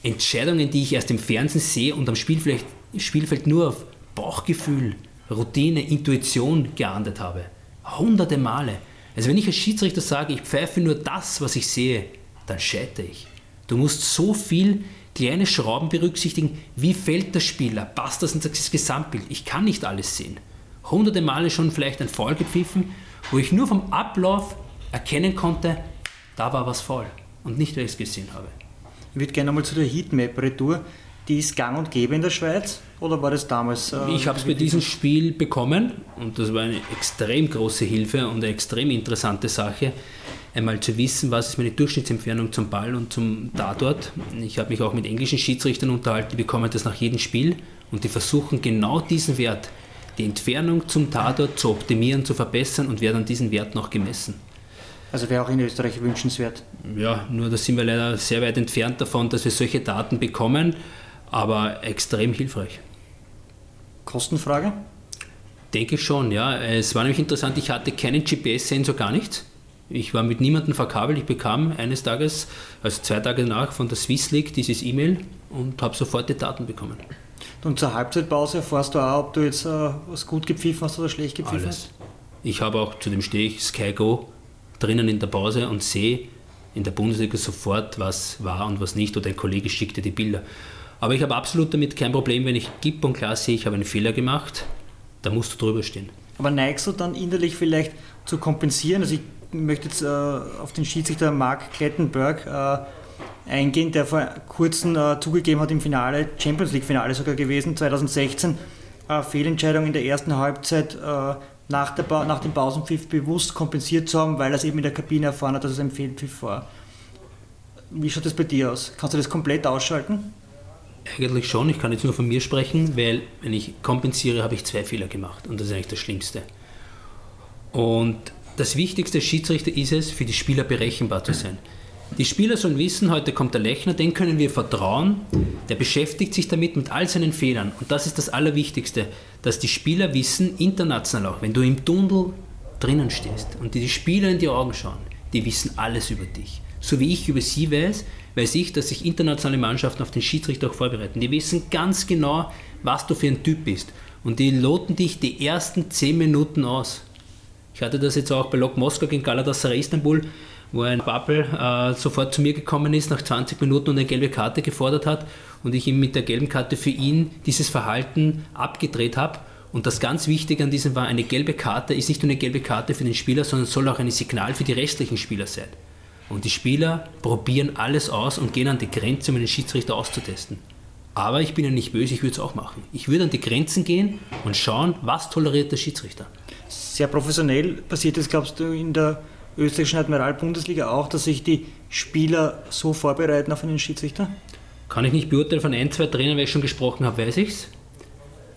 Entscheidungen, die ich erst im Fernsehen sehe und am Spielfeld, Spielfeld nur auf Bauchgefühl, Routine, Intuition geahndet habe? Hunderte Male. Also wenn ich als Schiedsrichter sage, ich pfeife nur das, was ich sehe, dann scheitere ich. Du musst so viel kleine Schrauben berücksichtigen. Wie fällt der Spieler? Passt das in das Gesamtbild? Ich kann nicht alles sehen. Hunderte Male schon vielleicht ein Foul gepfiffen, wo ich nur vom Ablauf erkennen konnte, da war was faul und nicht, weil ich es gesehen habe. Ich würde gerne mal zu der Heatmap-Retour. Die ist gang und gäbe in der Schweiz oder war das damals? Äh, ich habe es bei diesem Spiel bekommen und das war eine extrem große Hilfe und eine extrem interessante Sache einmal zu wissen, was ist meine Durchschnittsentfernung zum Ball und zum Tatort. Ich habe mich auch mit englischen Schiedsrichtern unterhalten, die bekommen das nach jedem Spiel und die versuchen genau diesen Wert, die Entfernung zum Tatort zu optimieren, zu verbessern und werden an diesen Wert noch gemessen. Also wäre auch in Österreich wünschenswert. Ja, nur da sind wir leider sehr weit entfernt davon, dass wir solche Daten bekommen, aber extrem hilfreich. Kostenfrage? Denke ich schon, ja. Es war nämlich interessant, ich hatte keinen GPS-Sensor, gar nichts. Ich war mit niemandem verkabelt. Ich bekam eines Tages, also zwei Tage danach, von der Swiss League dieses E-Mail und habe sofort die Daten bekommen. Und zur Halbzeitpause erfährst du auch, ob du jetzt äh, was gut gepfiffen hast oder schlecht gepfiffen Alles. hast? Ich habe auch, zu dem stehe ich, Sky Go drinnen in der Pause und sehe in der Bundesliga sofort, was war und was nicht. Oder ein Kollege schickte die Bilder. Aber ich habe absolut damit kein Problem, wenn ich gib und klar sehe, ich habe einen Fehler gemacht, da musst du drüber stehen. Aber neigst du dann innerlich vielleicht zu kompensieren? Also ich möchte jetzt äh, auf den Schiedsrichter Mark Klettenberg äh, eingehen, der vor kurzem äh, zugegeben hat im Finale, Champions League Finale sogar gewesen, 2016, äh, Fehlentscheidung in der ersten Halbzeit äh, nach, der nach dem Pausenpfiff bewusst kompensiert zu haben, weil er es eben in der Kabine erfahren hat, dass es ein Fehlpfiff war. Wie schaut das bei dir aus? Kannst du das komplett ausschalten? Eigentlich schon, ich kann jetzt nur von mir sprechen, weil wenn ich kompensiere, habe ich zwei Fehler gemacht und das ist eigentlich das Schlimmste. Und das Wichtigste Schiedsrichter ist es, für die Spieler berechenbar zu sein. Die Spieler sollen wissen, heute kommt der Lechner, den können wir vertrauen. Der beschäftigt sich damit mit all seinen Fehlern. Und das ist das Allerwichtigste, dass die Spieler wissen, international auch, wenn du im Tunnel drinnen stehst und die Spieler in die Augen schauen, die wissen alles über dich. So wie ich über sie weiß, weiß ich, dass sich internationale Mannschaften auf den Schiedsrichter auch vorbereiten. Die wissen ganz genau, was du für ein Typ bist. Und die loten dich die ersten 10 Minuten aus. Ich hatte das jetzt auch bei Lok Moskau gegen Galatasaray Istanbul, wo ein Babbel äh, sofort zu mir gekommen ist nach 20 Minuten und eine gelbe Karte gefordert hat und ich ihm mit der gelben Karte für ihn dieses Verhalten abgedreht habe. Und das ganz Wichtige an diesem war, eine gelbe Karte ist nicht nur eine gelbe Karte für den Spieler, sondern soll auch ein Signal für die restlichen Spieler sein. Und die Spieler probieren alles aus und gehen an die Grenze, um einen Schiedsrichter auszutesten. Aber ich bin ja nicht böse, ich würde es auch machen. Ich würde an die Grenzen gehen und schauen, was toleriert der Schiedsrichter. Sehr professionell passiert das, glaubst du, in der österreichischen Admiral-Bundesliga auch, dass sich die Spieler so vorbereiten auf einen Schiedsrichter? Kann ich nicht beurteilen, von ein, zwei Trainern, weil ich schon gesprochen habe, weiß ich es.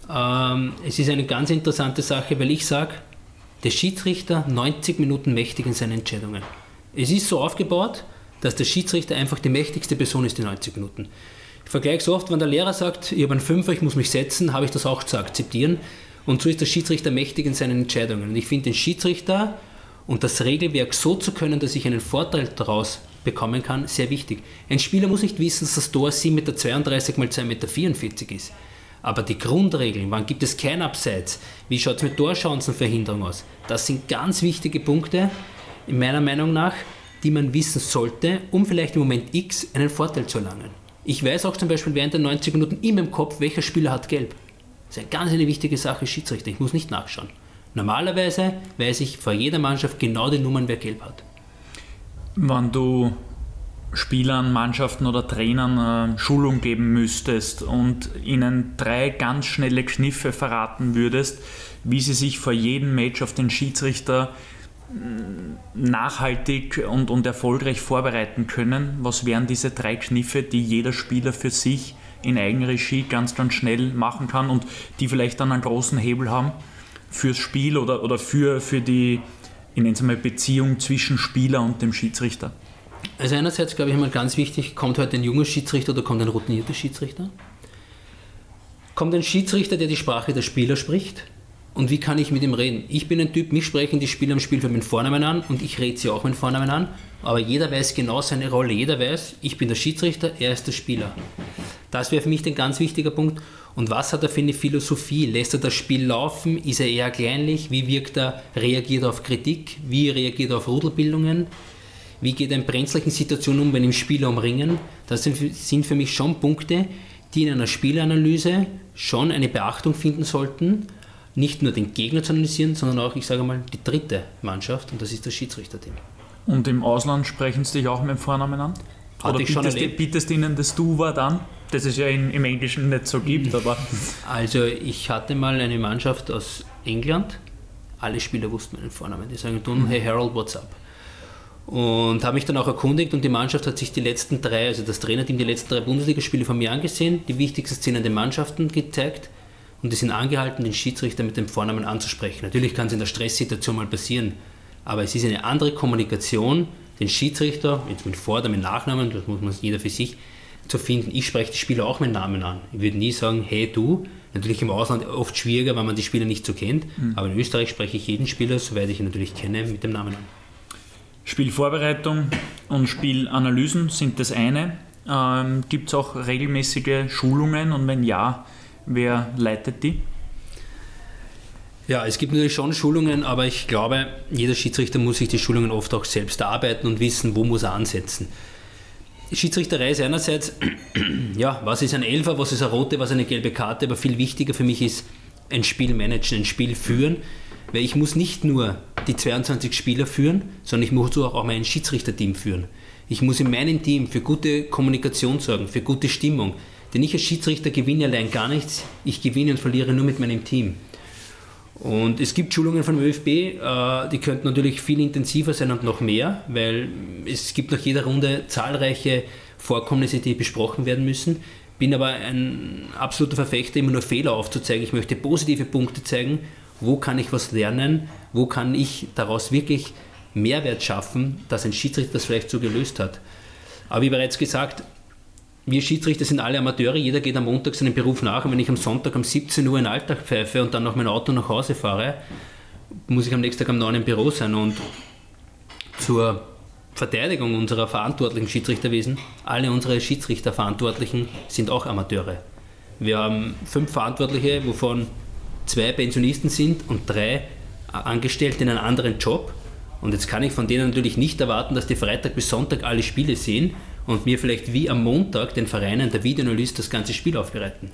Ähm, es ist eine ganz interessante Sache, weil ich sage, der Schiedsrichter 90 Minuten mächtig in seinen Entscheidungen. Es ist so aufgebaut, dass der Schiedsrichter einfach die mächtigste Person ist, die 90 Minuten. Ich vergleiche so oft, wenn der Lehrer sagt, ich habe einen Fünfer, ich muss mich setzen, habe ich das auch zu akzeptieren. Und so ist der Schiedsrichter mächtig in seinen Entscheidungen. Und ich finde den Schiedsrichter und das Regelwerk so zu können, dass ich einen Vorteil daraus bekommen kann, sehr wichtig. Ein Spieler muss nicht wissen, dass das Tor 7,32 Meter x 2,44 Meter ist. Aber die Grundregeln, wann gibt es kein Abseits, wie schaut es mit Torchancenverhinderung aus, das sind ganz wichtige Punkte, in meiner Meinung nach, die man wissen sollte, um vielleicht im Moment X einen Vorteil zu erlangen. Ich weiß auch zum Beispiel während der 90 Minuten immer im Kopf, welcher Spieler hat gelb. Das ist eine ganz eine wichtige Sache, Schiedsrichter. Ich muss nicht nachschauen. Normalerweise weiß ich vor jeder Mannschaft genau die Nummern, wer gelb hat. Wenn du Spielern, Mannschaften oder Trainern äh, Schulung geben müsstest und ihnen drei ganz schnelle Kniffe verraten würdest, wie sie sich vor jedem Match auf den Schiedsrichter nachhaltig und, und erfolgreich vorbereiten können? Was wären diese drei Kniffe, die jeder Spieler für sich in Eigenregie ganz, ganz schnell machen kann und die vielleicht dann einen großen Hebel haben fürs Spiel oder, oder für, für die, ich nenne es mal, Beziehung zwischen Spieler und dem Schiedsrichter? Also einerseits glaube ich mal ganz wichtig, kommt heute ein junger Schiedsrichter oder kommt ein routinierter Schiedsrichter? Kommt ein Schiedsrichter, der die Sprache der Spieler spricht? Und wie kann ich mit ihm reden? Ich bin ein Typ, mich sprechen die Spieler am Spielfeld mit Vornamen an und ich rede sie auch mit Vornamen an, aber jeder weiß genau seine Rolle. Jeder weiß, ich bin der Schiedsrichter, er ist der Spieler. Das wäre für mich ein ganz wichtiger Punkt. Und was hat er für eine Philosophie? Lässt er das Spiel laufen? Ist er eher kleinlich? Wie wirkt er? Reagiert er auf Kritik? Wie reagiert er auf Rudelbildungen? Wie geht er in brenzlichen Situationen um, wenn ihm Spieler umringen? Das sind für mich schon Punkte, die in einer Spielanalyse schon eine Beachtung finden sollten nicht nur den Gegner zu analysieren, sondern auch, ich sage mal, die dritte Mannschaft und das ist das Schiedsrichterteam. Und im Ausland sprechen sie dich auch mit dem Vornamen an? Hatte Oder ich bietest, schon bietest ihnen das Du-Wort an? Das es ja in, im Englischen nicht so gibt, aber... Also ich hatte mal eine Mannschaft aus England, alle Spieler wussten meinen Vornamen. Die sagen, du, hey Harold, what's up? Und habe mich dann auch erkundigt und die Mannschaft hat sich die letzten drei, also das Trainerteam, die letzten drei Bundesligaspiele von mir angesehen, die wichtigsten Szenen der Mannschaften gezeigt und die sind angehalten, den Schiedsrichter mit dem Vornamen anzusprechen. Natürlich kann es in der Stresssituation mal passieren, aber es ist eine andere Kommunikation, den Schiedsrichter, jetzt mit Vor- oder mit Nachnamen, das muss man jeder für sich, zu finden. Ich spreche die Spieler auch mit Namen an. Ich würde nie sagen, hey du. Natürlich im Ausland oft schwieriger, weil man die Spieler nicht so kennt, mhm. aber in Österreich spreche ich jeden Spieler, soweit ich ihn natürlich kenne, mit dem Namen an. Spielvorbereitung und Spielanalysen sind das eine. Ähm, Gibt es auch regelmäßige Schulungen und wenn ja, Wer leitet die? Ja, es gibt natürlich schon Schulungen, aber ich glaube, jeder Schiedsrichter muss sich die Schulungen oft auch selbst erarbeiten und wissen, wo muss er ansetzen. Schiedsrichterei ist einerseits, ja, was ist ein Elfer, was ist eine rote, was ist eine gelbe Karte, aber viel wichtiger für mich ist ein Spiel managen, ein Spiel führen, weil ich muss nicht nur die 22 Spieler führen, sondern ich muss auch mein Schiedsrichterteam führen. Ich muss in meinem Team für gute Kommunikation sorgen, für gute Stimmung, denn ich als Schiedsrichter gewinne allein gar nichts. Ich gewinne und verliere nur mit meinem Team. Und es gibt Schulungen vom ÖFB, äh, die könnten natürlich viel intensiver sein und noch mehr, weil es gibt nach jeder Runde zahlreiche Vorkommnisse, die besprochen werden müssen. Bin aber ein absoluter Verfechter, immer nur Fehler aufzuzeigen. Ich möchte positive Punkte zeigen. Wo kann ich was lernen? Wo kann ich daraus wirklich Mehrwert schaffen, dass ein Schiedsrichter das vielleicht so gelöst hat? Aber wie bereits gesagt, wir Schiedsrichter sind alle Amateure, jeder geht am Montag seinen Beruf nach und wenn ich am Sonntag um 17 Uhr in Alltag pfeife und dann noch mein Auto nach Hause fahre, muss ich am nächsten Tag am 9 im Büro sein und zur Verteidigung unserer verantwortlichen Schiedsrichterwesen, alle unsere Schiedsrichterverantwortlichen sind auch Amateure. Wir haben fünf Verantwortliche, wovon zwei Pensionisten sind und drei Angestellte in einem anderen Job. Und jetzt kann ich von denen natürlich nicht erwarten, dass die Freitag bis Sonntag alle Spiele sehen und mir vielleicht wie am Montag den Vereinen der Videoanalyst das ganze Spiel aufbereiten.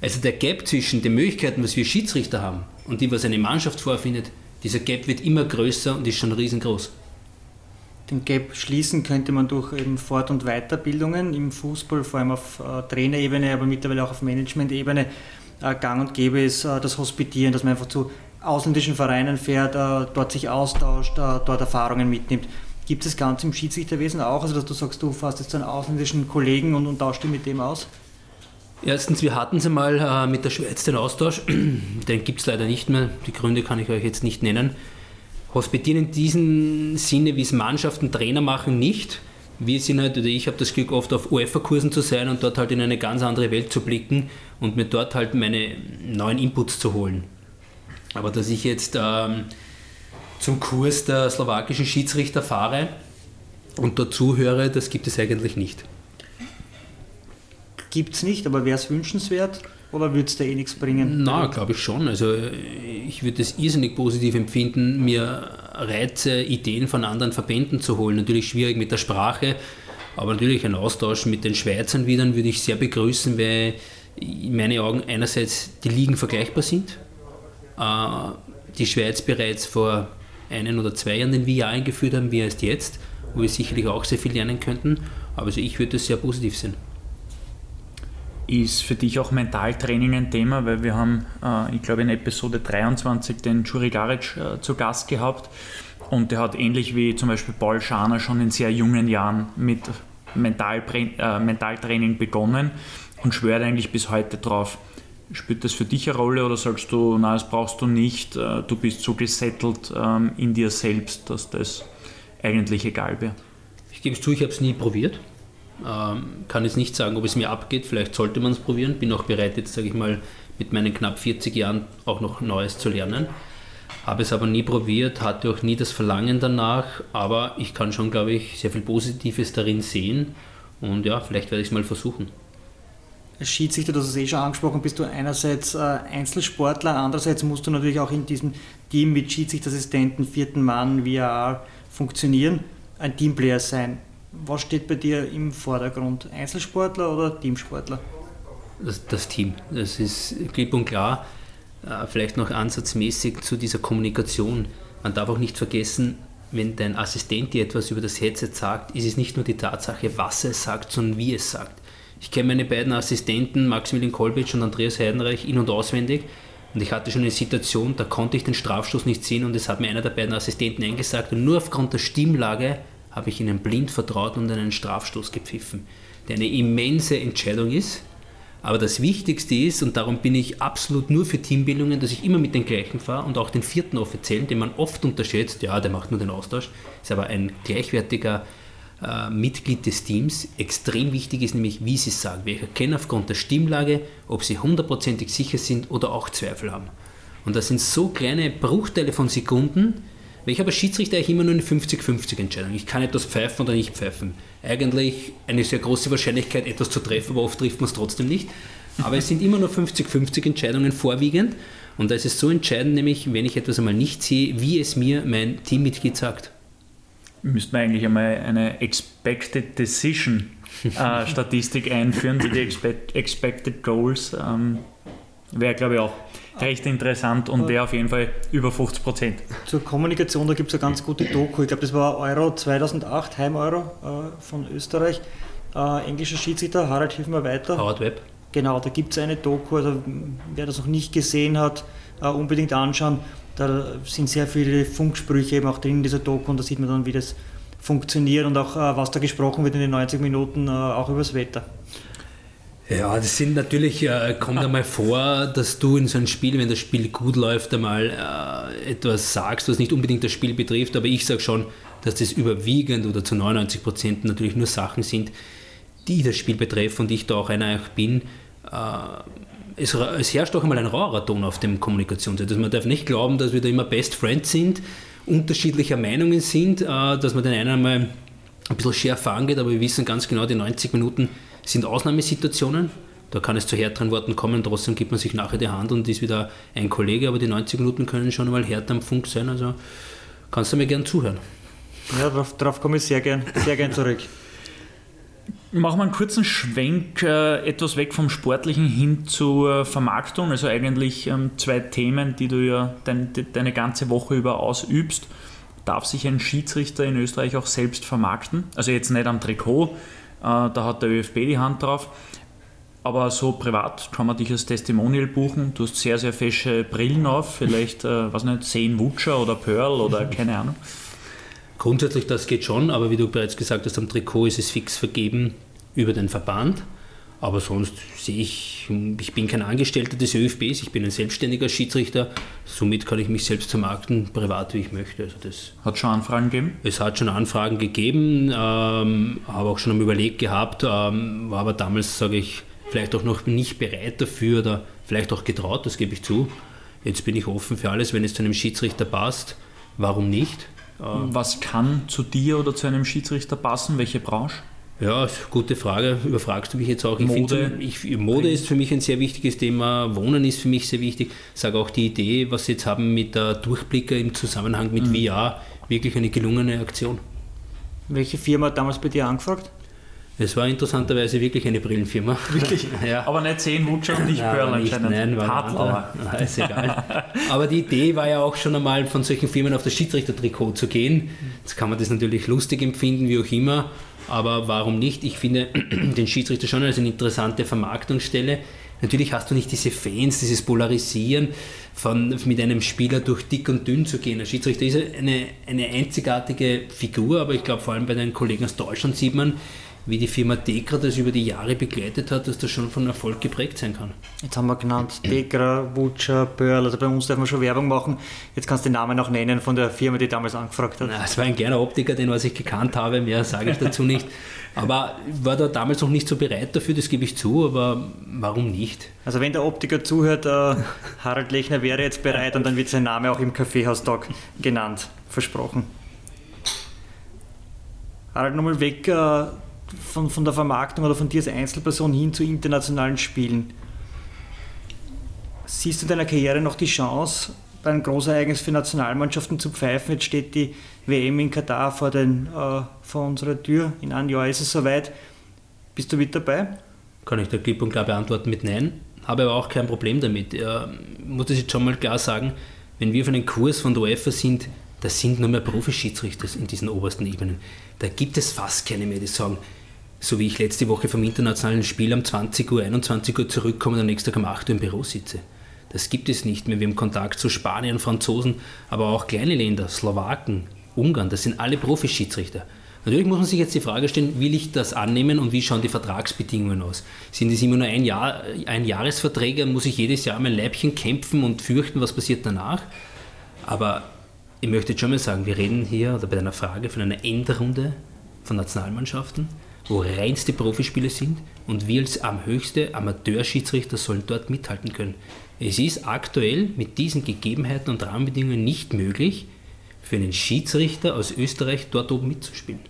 Also der Gap zwischen den Möglichkeiten, was wir Schiedsrichter haben und dem, was eine Mannschaft vorfindet, dieser Gap wird immer größer und ist schon riesengroß. Den Gap schließen könnte man durch eben Fort- und Weiterbildungen im Fußball, vor allem auf äh, Trainerebene, aber mittlerweile auch auf Management-Ebene. Äh, gang und gäbe ist äh, das Hospitieren, dass man einfach zu ausländischen Vereinen fährt, äh, dort sich austauscht, dort Erfahrungen mitnimmt. Gibt es das Ganze im Schiedsrichterwesen auch? Also, dass du sagst, du fährst jetzt zu einem ausländischen Kollegen und, und tauschst dich mit dem aus? Erstens, wir hatten es einmal äh, mit der Schweiz den Austausch. den gibt es leider nicht mehr. Die Gründe kann ich euch jetzt nicht nennen. Hospitieren in diesem Sinne, wie es Mannschaften, Trainer machen, nicht. Wir sind halt, oder ich habe das Glück, oft auf UEFA-Kursen zu sein und dort halt in eine ganz andere Welt zu blicken und mir dort halt meine neuen Inputs zu holen. Aber dass ich jetzt ähm, zum Kurs der slowakischen Schiedsrichter fahre und dazu höre, das gibt es eigentlich nicht. Gibt es nicht, aber wäre es wünschenswert oder würde es da eh nichts bringen? Na, glaube ich schon. Also ich würde es irrsinnig positiv empfinden, mir Reize, Ideen von anderen Verbänden zu holen. Natürlich schwierig mit der Sprache, aber natürlich ein Austausch mit den Schweizern wieder würde ich sehr begrüßen, weil in meinen Augen einerseits die Ligen vergleichbar sind. Äh, die Schweiz bereits vor einen oder zwei Jahren den VR eingeführt haben, wie erst jetzt, wo wir sicherlich auch sehr viel lernen könnten. Aber also ich würde es sehr positiv sehen. Ist für dich auch Mentaltraining ein Thema, weil wir haben, äh, ich glaube in Episode 23 den Juri Garic äh, zu Gast gehabt und der hat ähnlich wie zum Beispiel Paul Schaner schon in sehr jungen Jahren mit Mental, äh, Mentaltraining begonnen und schwört eigentlich bis heute drauf. Spielt das für dich eine Rolle oder sagst du, nein, das brauchst du nicht, äh, du bist so gesettelt ähm, in dir selbst, dass das eigentlich egal wäre? Ich gebe es zu, ich habe es nie probiert. Ähm, kann jetzt nicht sagen, ob es mir abgeht, vielleicht sollte man es probieren. Bin auch bereit, jetzt sage ich mal, mit meinen knapp 40 Jahren auch noch Neues zu lernen. Habe es aber nie probiert, hatte auch nie das Verlangen danach, aber ich kann schon, glaube ich, sehr viel Positives darin sehen und ja, vielleicht werde ich es mal versuchen. Schiedsrichter, das ist eh schon angesprochen, bist du einerseits äh, Einzelsportler, andererseits musst du natürlich auch in diesem Team mit Schiedsrichterassistenten, vierten Mann, VAR funktionieren, ein Teamplayer sein. Was steht bei dir im Vordergrund? Einzelsportler oder Teamsportler? Das, das Team. Das ist klipp und klar. Äh, vielleicht noch ansatzmäßig zu dieser Kommunikation. Man darf auch nicht vergessen, wenn dein Assistent dir etwas über das Headset sagt, ist es nicht nur die Tatsache, was er sagt, sondern wie es sagt. Ich kenne meine beiden Assistenten, Maximilian Kolbitsch und Andreas Heidenreich, in- und auswendig. Und ich hatte schon eine Situation, da konnte ich den Strafstoß nicht sehen und es hat mir einer der beiden Assistenten eingesagt. Und nur aufgrund der Stimmlage habe ich ihnen blind vertraut und einen Strafstoß gepfiffen, der eine immense Entscheidung ist. Aber das Wichtigste ist, und darum bin ich absolut nur für Teambildungen, dass ich immer mit den gleichen fahre und auch den vierten Offiziellen, den man oft unterschätzt, ja, der macht nur den Austausch, ist aber ein gleichwertiger äh, Mitglied des Teams. Extrem wichtig ist nämlich, wie sie es sagen. Wir erkennen aufgrund der Stimmlage, ob sie hundertprozentig sicher sind oder auch Zweifel haben. Und das sind so kleine Bruchteile von Sekunden, weil ich habe als Schiedsrichter eigentlich immer nur eine 50-50 Entscheidung. Ich kann etwas pfeifen oder nicht pfeifen. Eigentlich eine sehr große Wahrscheinlichkeit, etwas zu treffen, aber oft trifft man es trotzdem nicht. Aber es sind immer nur 50-50 Entscheidungen vorwiegend. Und da ist es so entscheidend, nämlich, wenn ich etwas einmal nicht sehe, wie es mir mein Teammitglied sagt müsste man eigentlich einmal eine Expected Decision äh, Statistik einführen, die, die Expect, Expected Goals. Ähm, wäre, glaube ich, auch recht interessant und wäre auf jeden Fall über 50 Prozent. Zur Kommunikation, da gibt es eine ganz gute Doku. Ich glaube, das war Euro 2008, Heim-Euro äh, von Österreich. Äh, englischer Schiedsrichter, Harald, hilf mir weiter. Howard Webb. Genau, da gibt es eine Doku, also wer das noch nicht gesehen hat, äh, unbedingt anschauen. Da sind sehr viele Funksprüche eben auch drin in dieser Doku und da sieht man dann, wie das funktioniert und auch äh, was da gesprochen wird in den 90 Minuten, äh, auch über das Wetter. Ja, das sind natürlich, äh, kommt einmal vor, dass du in so einem Spiel, wenn das Spiel gut läuft, einmal äh, etwas sagst, was nicht unbedingt das Spiel betrifft, aber ich sage schon, dass das überwiegend oder zu 99 Prozent natürlich nur Sachen sind, die das Spiel betreffen und ich da auch einer bin. Äh, es, es, herrscht auch einmal ein rauer Ton auf dem Kommunikationssetz. Also man darf nicht glauben, dass wir da immer Best Friends sind, unterschiedlicher Meinungen sind, äh, dass man den einen einmal ein bisschen schärfer angeht, aber wir wissen ganz genau, die 90 Minuten sind Ausnahmesituationen. Da kann es zu härteren Worten kommen, trotzdem gibt man sich nachher die Hand und ist wieder ein Kollege, aber die 90 Minuten können schon mal härter am Funk sein, also kannst du mir gern zuhören. Ja, darauf, darauf komme ich sehr gern, sehr gern zurück. Machen wir einen kurzen Schwenk äh, etwas weg vom Sportlichen hin zur Vermarktung. Also eigentlich ähm, zwei Themen, die du ja dein, de, deine ganze Woche über ausübst. Darf sich ein Schiedsrichter in Österreich auch selbst vermarkten? Also jetzt nicht am Trikot, äh, da hat der ÖFB die Hand drauf. Aber so privat kann man dich als Testimonial buchen. Du hast sehr, sehr fesche Brillen auf, vielleicht, äh, was nicht, Seen Wutscher oder Pearl oder keine Ahnung. Grundsätzlich, das geht schon, aber wie du bereits gesagt hast, am Trikot ist es fix vergeben über den Verband. Aber sonst sehe ich, ich bin kein Angestellter des ÖFBs, ich bin ein selbstständiger Schiedsrichter, somit kann ich mich selbst vermarkten, privat wie ich möchte. Also das hat schon Anfragen gegeben? Es hat schon Anfragen gegeben, ähm, habe auch schon am Überleg gehabt, ähm, war aber damals, sage ich, vielleicht auch noch nicht bereit dafür oder vielleicht auch getraut, das gebe ich zu. Jetzt bin ich offen für alles, wenn es zu einem Schiedsrichter passt, warum nicht? Was kann zu dir oder zu einem Schiedsrichter passen? Welche Branche? Ja, gute Frage. Überfragst du mich jetzt auch. Ich Mode, ich, Mode ist für mich ein sehr wichtiges Thema. Wohnen ist für mich sehr wichtig. Ich sage auch die Idee, was sie jetzt haben mit der Durchblicker im Zusammenhang mit mhm. VR, wirklich eine gelungene Aktion. Welche Firma hat damals bei dir angefragt? Es war interessanterweise wirklich eine Brillenfirma. Wirklich? ja. Aber nicht 10 Wutscher und nicht Pearl anscheinend. Nein, war Partler. Na, ist egal. Aber die Idee war ja auch schon einmal von solchen Firmen auf das Schiedsrichter-Trikot zu gehen. Jetzt kann man das natürlich lustig empfinden, wie auch immer. Aber warum nicht? Ich finde den Schiedsrichter schon als eine interessante Vermarktungsstelle. Natürlich hast du nicht diese Fans, dieses Polarisieren von, mit einem Spieler durch dick und dünn zu gehen. Der Schiedsrichter ist eine, eine einzigartige Figur, aber ich glaube vor allem bei den Kollegen aus Deutschland sieht man, wie die Firma Dekra das über die Jahre begleitet hat, dass das schon von Erfolg geprägt sein kann. Jetzt haben wir genannt Dekra, Butcher, Pearl, also bei uns darf man schon Werbung machen. Jetzt kannst du den Namen auch nennen von der Firma, die damals angefragt hat. es war ein kleiner Optiker, den was ich gekannt habe, mehr sage ich dazu nicht. Aber war da damals noch nicht so bereit dafür, das gebe ich zu, aber warum nicht? Also wenn der Optiker zuhört, äh, Harald Lechner wäre jetzt bereit und dann wird sein Name auch im Kaffeehaus-Talk genannt, versprochen. Harald, nochmal weg äh, von, von der Vermarktung oder von dir als Einzelperson hin zu internationalen Spielen. Siehst du deiner Karriere noch die Chance, bei einem Großereignis für Nationalmannschaften zu pfeifen? Jetzt steht die WM in Katar vor, den, äh, vor unserer Tür. In einem Jahr ist es soweit. Bist du mit dabei? Kann ich da klipp und klar beantworten mit Nein. Habe aber auch kein Problem damit. Ich muss das jetzt schon mal klar sagen, wenn wir auf einem Kurs von der UEFA sind, da sind nur mehr Profischiedsrichter in diesen obersten Ebenen. Da gibt es fast keine mehr, die sagen, so wie ich letzte Woche vom internationalen Spiel um 20 Uhr, 21 Uhr zurückkomme und am nächsten Tag um 8 Uhr im Büro sitze. Das gibt es nicht mehr. Wir haben Kontakt zu Spanien, Franzosen, aber auch kleine Länder, Slowaken, Ungarn, das sind alle Profischiedsrichter. Natürlich muss man sich jetzt die Frage stellen, will ich das annehmen und wie schauen die Vertragsbedingungen aus? Sind es immer nur ein, Jahr, ein Jahresverträge muss ich jedes Jahr mein Leibchen kämpfen und fürchten, was passiert danach? Aber ich möchte jetzt schon mal sagen, wir reden hier oder bei einer Frage von einer Endrunde von Nationalmannschaften wo reinste Profispiele sind und wir als am höchste Amateurschiedsrichter sollen dort mithalten können. Es ist aktuell mit diesen Gegebenheiten und Rahmenbedingungen nicht möglich, für einen Schiedsrichter aus Österreich dort oben mitzuspielen.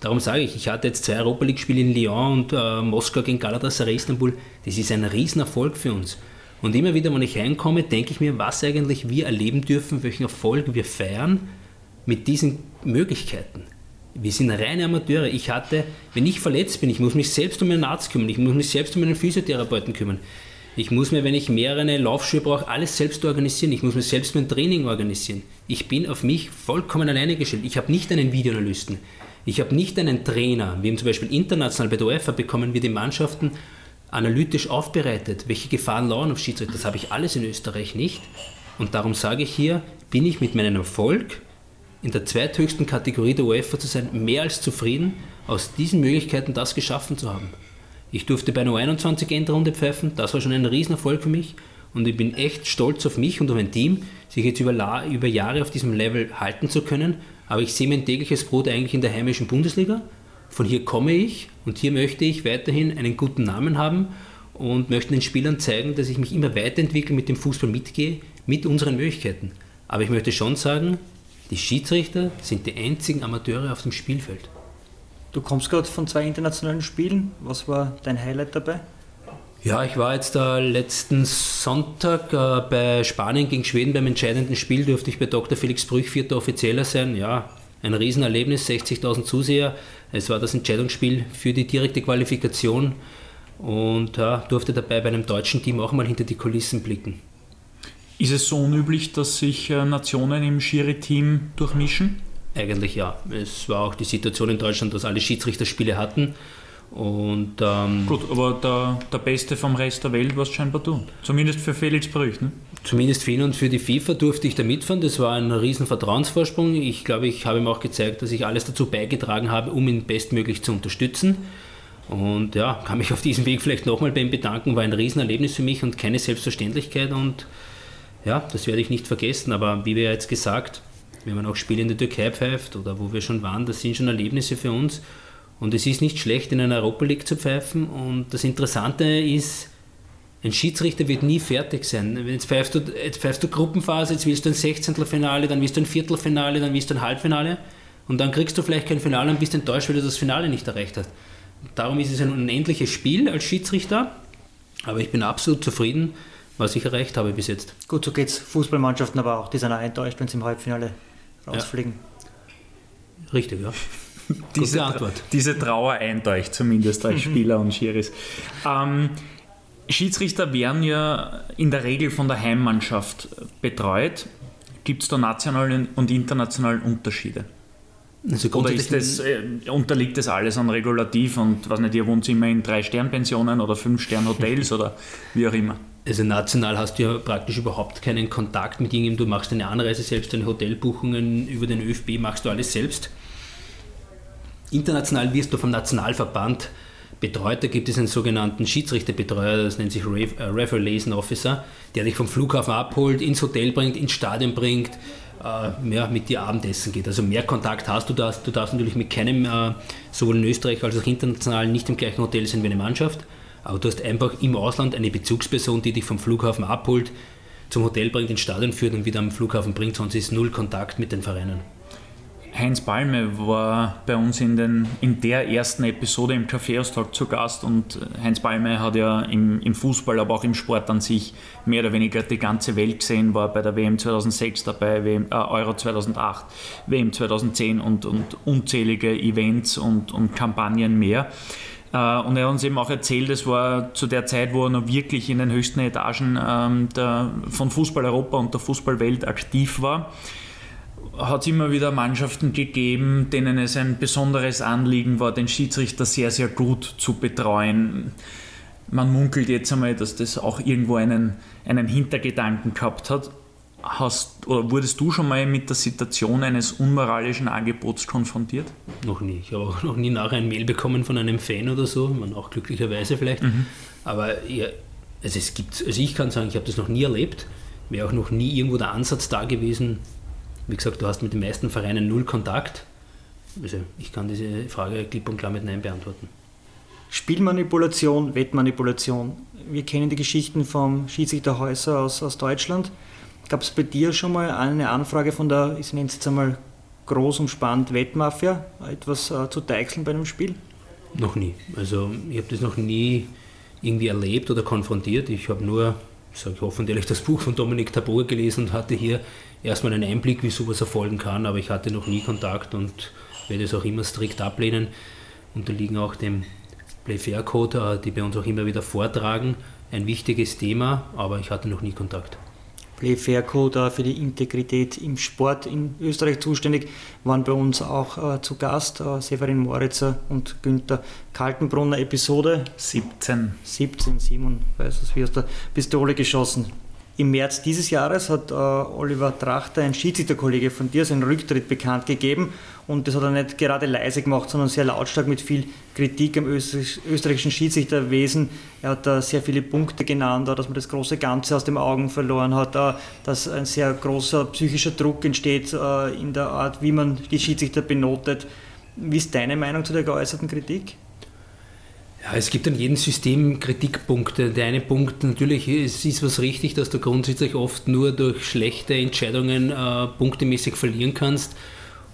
Darum sage ich, ich hatte jetzt zwei Europa League-Spiele in Lyon und äh, Moskau gegen Galatasaray Istanbul. Das ist ein Riesenerfolg für uns. Und immer wieder, wenn ich reinkomme, denke ich mir, was eigentlich wir erleben dürfen, welchen Erfolg wir feiern mit diesen Möglichkeiten. Wir sind reine Amateure. Ich hatte, wenn ich verletzt bin, ich muss mich selbst um meinen Arzt kümmern, ich muss mich selbst um meinen Physiotherapeuten kümmern. Ich muss mir, wenn ich mehrere Laufschuhe brauche, alles selbst organisieren. Ich muss mir selbst mein Training organisieren. Ich bin auf mich vollkommen alleine gestellt. Ich habe nicht einen Videoanalysten. Ich habe nicht einen Trainer. Haben zum Beispiel international bei der UEFA bekommen wir die Mannschaften analytisch aufbereitet. Welche Gefahren lauern auf Schiedsrichter? Das habe ich alles in Österreich nicht. Und darum sage ich hier, bin ich mit meinem Erfolg in der zweithöchsten Kategorie der UEFA zu sein, mehr als zufrieden, aus diesen Möglichkeiten das geschaffen zu haben. Ich durfte bei einer 21 Endrunde pfeifen, das war schon ein Riesenerfolg für mich und ich bin echt stolz auf mich und auf mein Team, sich jetzt über, über Jahre auf diesem Level halten zu können. Aber ich sehe mein tägliches Brot eigentlich in der heimischen Bundesliga. Von hier komme ich und hier möchte ich weiterhin einen guten Namen haben und möchte den Spielern zeigen, dass ich mich immer weiterentwickle, mit dem Fußball mitgehe, mit unseren Möglichkeiten. Aber ich möchte schon sagen, die Schiedsrichter sind die einzigen Amateure auf dem Spielfeld. Du kommst gerade von zwei internationalen Spielen. Was war dein Highlight dabei? Ja, ich war jetzt äh, letzten Sonntag äh, bei Spanien gegen Schweden beim entscheidenden Spiel, durfte ich bei Dr. Felix Brüch vierter Offizieller sein. Ja, ein Riesenerlebnis, 60.000 Zuseher. Es war das Entscheidungsspiel für die direkte Qualifikation und ja, durfte dabei bei einem deutschen Team auch mal hinter die Kulissen blicken. Ist es so unüblich, dass sich äh, Nationen im Schiri-Team durchmischen? Eigentlich ja. Es war auch die Situation in Deutschland, dass alle Schiedsrichterspiele hatten und, ähm, Gut, aber der, der Beste vom Rest der Welt war es scheinbar du. Zumindest für Felix Brüch. Ne? Zumindest für ihn und für die FIFA durfte ich da mitfahren. Das war ein riesen Vertrauensvorsprung. Ich glaube, ich habe ihm auch gezeigt, dass ich alles dazu beigetragen habe, um ihn bestmöglich zu unterstützen. Und ja, kann mich auf diesem Weg vielleicht nochmal bei ihm bedanken. War ein Riesenerlebnis für mich und keine Selbstverständlichkeit. Und ja, das werde ich nicht vergessen. Aber wie wir jetzt gesagt, wenn man auch Spiele in der Türkei pfeift oder wo wir schon waren, das sind schon Erlebnisse für uns. Und es ist nicht schlecht, in einer Europa League zu pfeifen. Und das Interessante ist, ein Schiedsrichter wird nie fertig sein. Jetzt pfeifst du, jetzt pfeifst du Gruppenphase, jetzt willst du ein Sechzehntelfinale, dann willst du ein Viertelfinale, dann willst du ein Halbfinale. Und dann kriegst du vielleicht kein Finale und bist enttäuscht, weil du das Finale nicht erreicht hast. Darum ist es ein unendliches Spiel als Schiedsrichter. Aber ich bin absolut zufrieden, was ich erreicht habe bis jetzt. Gut, so geht es Fußballmannschaften aber auch. Die sind auch enttäuscht, wenn sie im Halbfinale rausfliegen. Ja. Richtig, ja diese Antwort. Diese Trauer eindeucht, zumindest als Spieler und Schiris. Ähm, Schiedsrichter werden ja in der Regel von der Heimmannschaft betreut. Gibt es da nationale und internationale Unterschiede? Also oder das, äh, unterliegt das alles an Regulativ und was nicht, ihr wohnt immer in Drei-Stern-Pensionen oder Fünf-Stern-Hotels oder wie auch immer? Also national hast du ja praktisch überhaupt keinen Kontakt mit irgendjemandem. Du machst deine Anreise selbst, deine Hotelbuchungen über den ÖFB machst du alles selbst. International wirst du vom Nationalverband betreut. Da gibt es einen sogenannten Schiedsrichterbetreuer, das nennt sich äh, Referee Liaison Officer, der dich vom Flughafen abholt, ins Hotel bringt, ins Stadion bringt, äh, mit dir Abendessen geht. Also mehr Kontakt hast du da. Du darfst natürlich mit keinem, äh, sowohl in Österreich als auch international, nicht im gleichen Hotel sein wie eine Mannschaft. Aber du hast einfach im Ausland eine Bezugsperson, die dich vom Flughafen abholt, zum Hotel bringt, ins Stadion führt und wieder am Flughafen bringt, sonst ist null Kontakt mit den Vereinen. Heinz Balme war bei uns in, den, in der ersten Episode im Kaffeeaustag zu Gast und Heinz Balme hat ja im, im, Fußball, aber auch im Sport an sich mehr oder weniger die ganze Welt gesehen, war bei der WM 2006 dabei, WM, äh, Euro 2008, WM 2010 und, und unzählige Events und, und Kampagnen mehr. Äh, und er hat uns eben auch erzählt, es war zu der Zeit, wo er noch wirklich in den höchsten Etagen ähm, der, von Fußball Europa und der Fußballwelt aktiv war hat es immer wieder Mannschaften gegeben, denen es ein besonderes Anliegen war, den Schiedsrichter sehr, sehr gut zu betreuen. Man munkelt jetzt einmal, dass das auch irgendwo einen, einen Hintergedanken gehabt hat. Hast, oder wurdest du schon mal mit der Situation eines unmoralischen Angebots konfrontiert? Noch nie. Ich habe auch noch nie nachher ein Mail bekommen von einem Fan oder so, man auch glücklicherweise vielleicht. Mhm. Aber ja, also es gibt, also ich kann sagen, ich habe das noch nie erlebt. Wäre auch noch nie irgendwo der Ansatz da gewesen, wie gesagt, du hast mit den meisten Vereinen null Kontakt. Also ich kann diese Frage klipp und klar mit Nein beantworten. Spielmanipulation, Wettmanipulation. Wir kennen die Geschichten vom Schiedsrichter Häuser aus, aus Deutschland. Gab es bei dir schon mal eine Anfrage von der, ich nenne es jetzt einmal groß umspannt Wettmafia, etwas äh, zu deichseln bei einem Spiel? Noch nie. Also ich habe das noch nie irgendwie erlebt oder konfrontiert. Ich habe nur, sage ich hoffentlich, das Buch von Dominik Tabor gelesen und hatte hier erstmal einen Einblick, wie sowas erfolgen kann, aber ich hatte noch nie Kontakt und werde es auch immer strikt ablehnen. Unterliegen auch dem Play-Fair-Code, äh, die bei uns auch immer wieder vortragen. Ein wichtiges Thema, aber ich hatte noch nie Kontakt. Play-Fair-Code für die Integrität im Sport in Österreich zuständig, waren bei uns auch äh, zu Gast, äh, Severin Moritzer und Günther Kaltenbrunner, Episode 17. 17, Simon, weiß es, wie aus der Pistole geschossen. Im März dieses Jahres hat äh, Oliver Trachter, ein Schiedsrichterkollege von dir, seinen Rücktritt bekannt gegeben. Und das hat er nicht gerade leise gemacht, sondern sehr lautstark mit viel Kritik am österreichischen Schiedsrichterwesen. Er hat da sehr viele Punkte genannt, dass man das große Ganze aus den Augen verloren hat, dass ein sehr großer psychischer Druck entsteht äh, in der Art, wie man die Schiedsrichter benotet. Wie ist deine Meinung zu der geäußerten Kritik? Ja, es gibt an jedem System Kritikpunkte. Der eine Punkt natürlich, es ist was richtig, dass du grundsätzlich oft nur durch schlechte Entscheidungen äh, punktemäßig verlieren kannst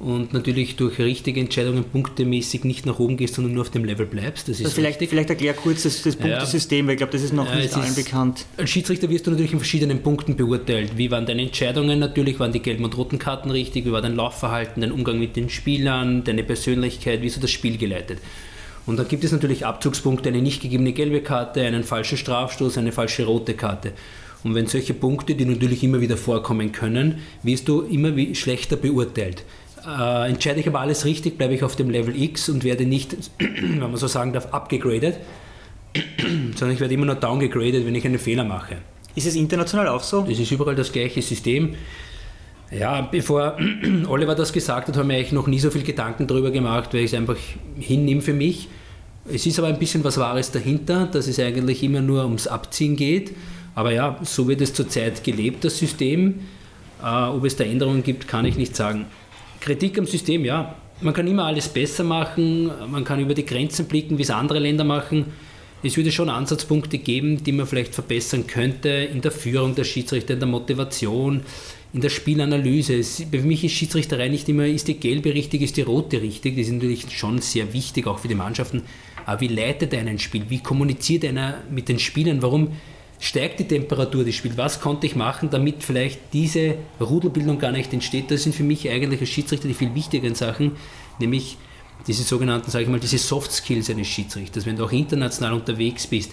und natürlich durch richtige Entscheidungen punktemäßig nicht nach oben gehst, sondern nur auf dem Level bleibst. Das ist also vielleicht, vielleicht erklär kurz das, das Punktesystem, weil ich glaube, das ist noch ja, nicht allen ist, bekannt. Als Schiedsrichter wirst du natürlich in verschiedenen Punkten beurteilt. Wie waren deine Entscheidungen natürlich, waren die gelben und roten Karten richtig, wie war dein Laufverhalten, dein Umgang mit den Spielern, deine Persönlichkeit, wie hast du das Spiel geleitet. Und dann gibt es natürlich Abzugspunkte, eine nicht gegebene gelbe Karte, einen falschen Strafstoß, eine falsche rote Karte. Und wenn solche Punkte, die natürlich immer wieder vorkommen können, wirst du immer schlechter beurteilt. Äh, entscheide ich aber alles richtig, bleibe ich auf dem Level X und werde nicht, wenn man so sagen darf, abgegradet, sondern ich werde immer nur downgegradet, wenn ich einen Fehler mache. Ist es international auch so? Das ist überall das gleiche System. Ja, bevor Oliver das gesagt hat, haben wir eigentlich noch nie so viel Gedanken darüber gemacht, weil ich es einfach hinnehme für mich. Es ist aber ein bisschen was Wahres dahinter, dass es eigentlich immer nur ums Abziehen geht. Aber ja, so wird es zurzeit gelebt, das System. Äh, ob es da Änderungen gibt, kann ich nicht sagen. Kritik am System, ja. Man kann immer alles besser machen, man kann über die Grenzen blicken, wie es andere Länder machen. Es würde schon Ansatzpunkte geben, die man vielleicht verbessern könnte in der Führung der Schiedsrichter, in der Motivation, in der Spielanalyse. Für mich ist Schiedsrichterei nicht immer, ist die gelbe richtig, ist die rote richtig. Das ist natürlich schon sehr wichtig, auch für die Mannschaften. Aber wie leitet einer ein Spiel? Wie kommuniziert einer mit den Spielern? Warum steigt die Temperatur des Spiels? Was konnte ich machen, damit vielleicht diese Rudelbildung gar nicht entsteht? Das sind für mich eigentlich als Schiedsrichter die viel wichtigeren Sachen, nämlich diese sogenannten, sage ich mal, diese Soft Skills eines Schiedsrichters. Wenn du auch international unterwegs bist,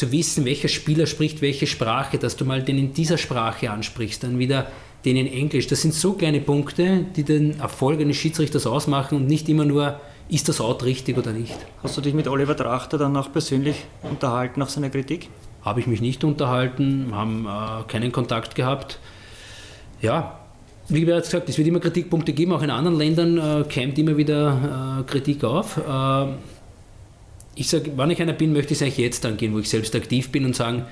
zu wissen, welcher Spieler spricht welche Sprache, dass du mal den in dieser Sprache ansprichst, dann wieder den in Englisch. Das sind so kleine Punkte, die den Erfolg eines Schiedsrichters ausmachen und nicht immer nur, ist das Out richtig oder nicht. Hast du dich mit Oliver Trachter dann auch persönlich unterhalten nach seiner Kritik? Habe ich mich nicht unterhalten, haben äh, keinen Kontakt gehabt. Ja, wie bereits gesagt, es wird immer Kritikpunkte geben, auch in anderen Ländern äh, keimt immer wieder äh, Kritik auf. Äh, ich sage, wann ich einer bin, möchte ich es eigentlich jetzt angehen, wo ich selbst aktiv bin und sagen,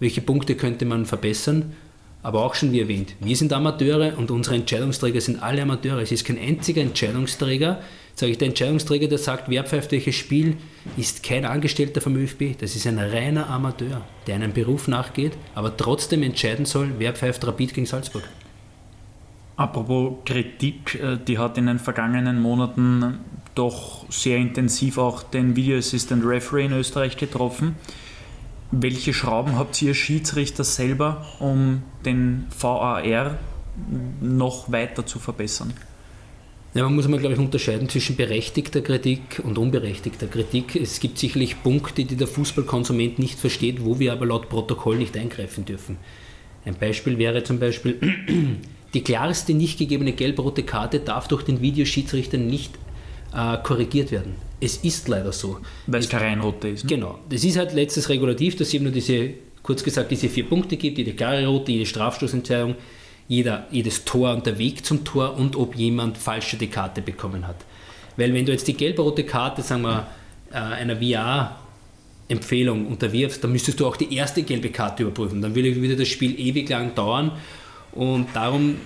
welche Punkte könnte man verbessern. Aber auch schon wie erwähnt, wir sind Amateure und unsere Entscheidungsträger sind alle Amateure. Es ist kein einziger Entscheidungsträger, sage ich, der Entscheidungsträger, der sagt, wer pfeift welches Spiel, ist kein Angestellter vom ÖFB. Das ist ein reiner Amateur, der einem Beruf nachgeht, aber trotzdem entscheiden soll, wer pfeift Rapid gegen Salzburg. Apropos Kritik, äh, die hat in den vergangenen Monaten doch sehr intensiv auch den Video Assistant Referee in Österreich getroffen. Welche Schrauben habt ihr Schiedsrichter selber, um den VAR noch weiter zu verbessern? Ja, man muss mal, glaube ich, unterscheiden zwischen berechtigter Kritik und unberechtigter Kritik. Es gibt sicherlich Punkte, die der Fußballkonsument nicht versteht, wo wir aber laut Protokoll nicht eingreifen dürfen. Ein Beispiel wäre zum Beispiel, die klarste nicht gegebene gelb-rote Karte darf durch den Videoschiedsrichter nicht äh, korrigiert werden. Es ist leider so. Weil es keine rote ist. Ne? Genau. Das ist halt letztes Regulativ, dass es eben nur diese, kurz gesagt, diese vier Punkte gibt, jede klare rote, jede Strafstoßentscheidung, jeder, jedes Tor und der Weg zum Tor und ob jemand falsche die Karte bekommen hat. Weil wenn du jetzt die gelb-rote Karte, sagen wir, äh, einer VR Empfehlung unterwirfst, dann müsstest du auch die erste gelbe Karte überprüfen. Dann würde das Spiel ewig lang dauern und darum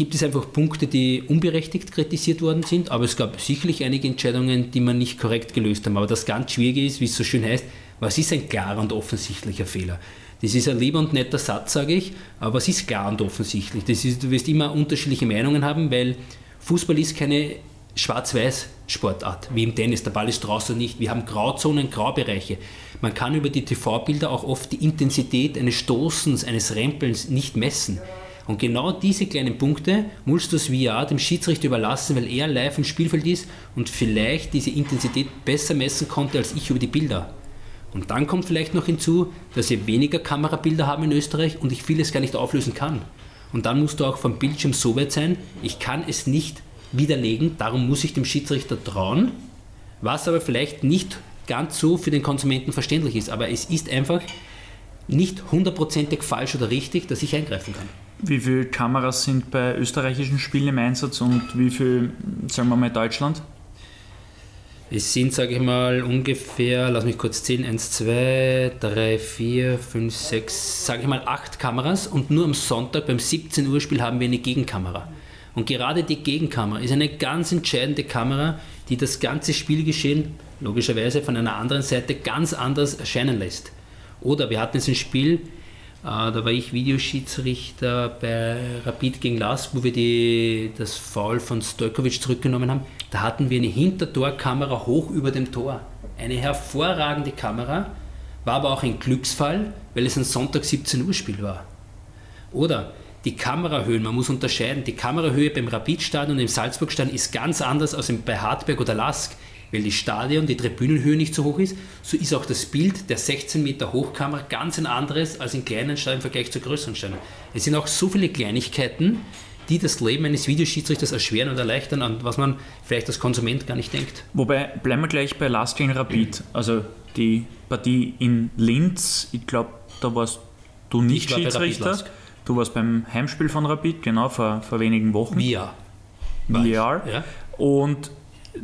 gibt es einfach Punkte, die unberechtigt kritisiert worden sind, aber es gab sicherlich einige Entscheidungen, die man nicht korrekt gelöst haben. Aber das ganz Schwierige ist, wie es so schön heißt, was ist ein klarer und offensichtlicher Fehler? Das ist ein lieber und netter Satz, sage ich, aber es ist klar und offensichtlich. Das ist, du wirst immer unterschiedliche Meinungen haben, weil Fußball ist keine Schwarz-Weiß-Sportart, wie im Tennis, der Ball ist draußen nicht. Wir haben Grauzonen, Graubereiche. Man kann über die TV-Bilder auch oft die Intensität eines Stoßens, eines Rempelns nicht messen. Und genau diese kleinen Punkte musst du das VR dem Schiedsrichter überlassen, weil er live im Spielfeld ist und vielleicht diese Intensität besser messen konnte als ich über die Bilder. Und dann kommt vielleicht noch hinzu, dass wir weniger Kamerabilder haben in Österreich und ich vieles gar nicht auflösen kann. Und dann musst du auch vom Bildschirm so weit sein, ich kann es nicht widerlegen, darum muss ich dem Schiedsrichter trauen, was aber vielleicht nicht ganz so für den Konsumenten verständlich ist. Aber es ist einfach nicht hundertprozentig falsch oder richtig, dass ich eingreifen kann. Wie viele Kameras sind bei österreichischen Spielen im Einsatz und wie viel, sagen wir mal, Deutschland? Es sind, sage ich mal, ungefähr, lass mich kurz zählen, 1, 2, 3, 4, 5, 6, sage ich mal, 8 Kameras und nur am Sonntag beim 17 Uhr Spiel haben wir eine Gegenkamera. Und gerade die Gegenkamera ist eine ganz entscheidende Kamera, die das ganze Spielgeschehen logischerweise von einer anderen Seite ganz anders erscheinen lässt. Oder wir hatten jetzt ein Spiel, da war ich Videoschiedsrichter bei Rapid gegen Lask, wo wir die, das Foul von Stojkovic zurückgenommen haben. Da hatten wir eine Hintertorkamera hoch über dem Tor. Eine hervorragende Kamera, war aber auch ein Glücksfall, weil es ein Sonntag 17 Uhr Spiel war. Oder die Kamerahöhen, man muss unterscheiden, die Kamerahöhe beim Rapidstadion und im Salzburgstadion ist ganz anders als bei Hartberg oder Lask weil die Stadion, die Tribünenhöhe nicht so hoch ist, so ist auch das Bild der 16 Meter Hochkamera ganz ein anderes als in kleinen Stadien im Vergleich zu größeren Stadien. Es sind auch so viele Kleinigkeiten, die das Leben eines Videoschiedsrichters erschweren und erleichtern, an was man vielleicht als Konsument gar nicht denkt. Wobei, bleiben wir gleich bei Last gegen Rapid. Also die Partie in Linz, ich glaube, da warst du nicht war Schiedsrichter. Du warst beim Heimspiel von Rapid, genau, vor, vor wenigen Wochen. VR. VR. Ja. Und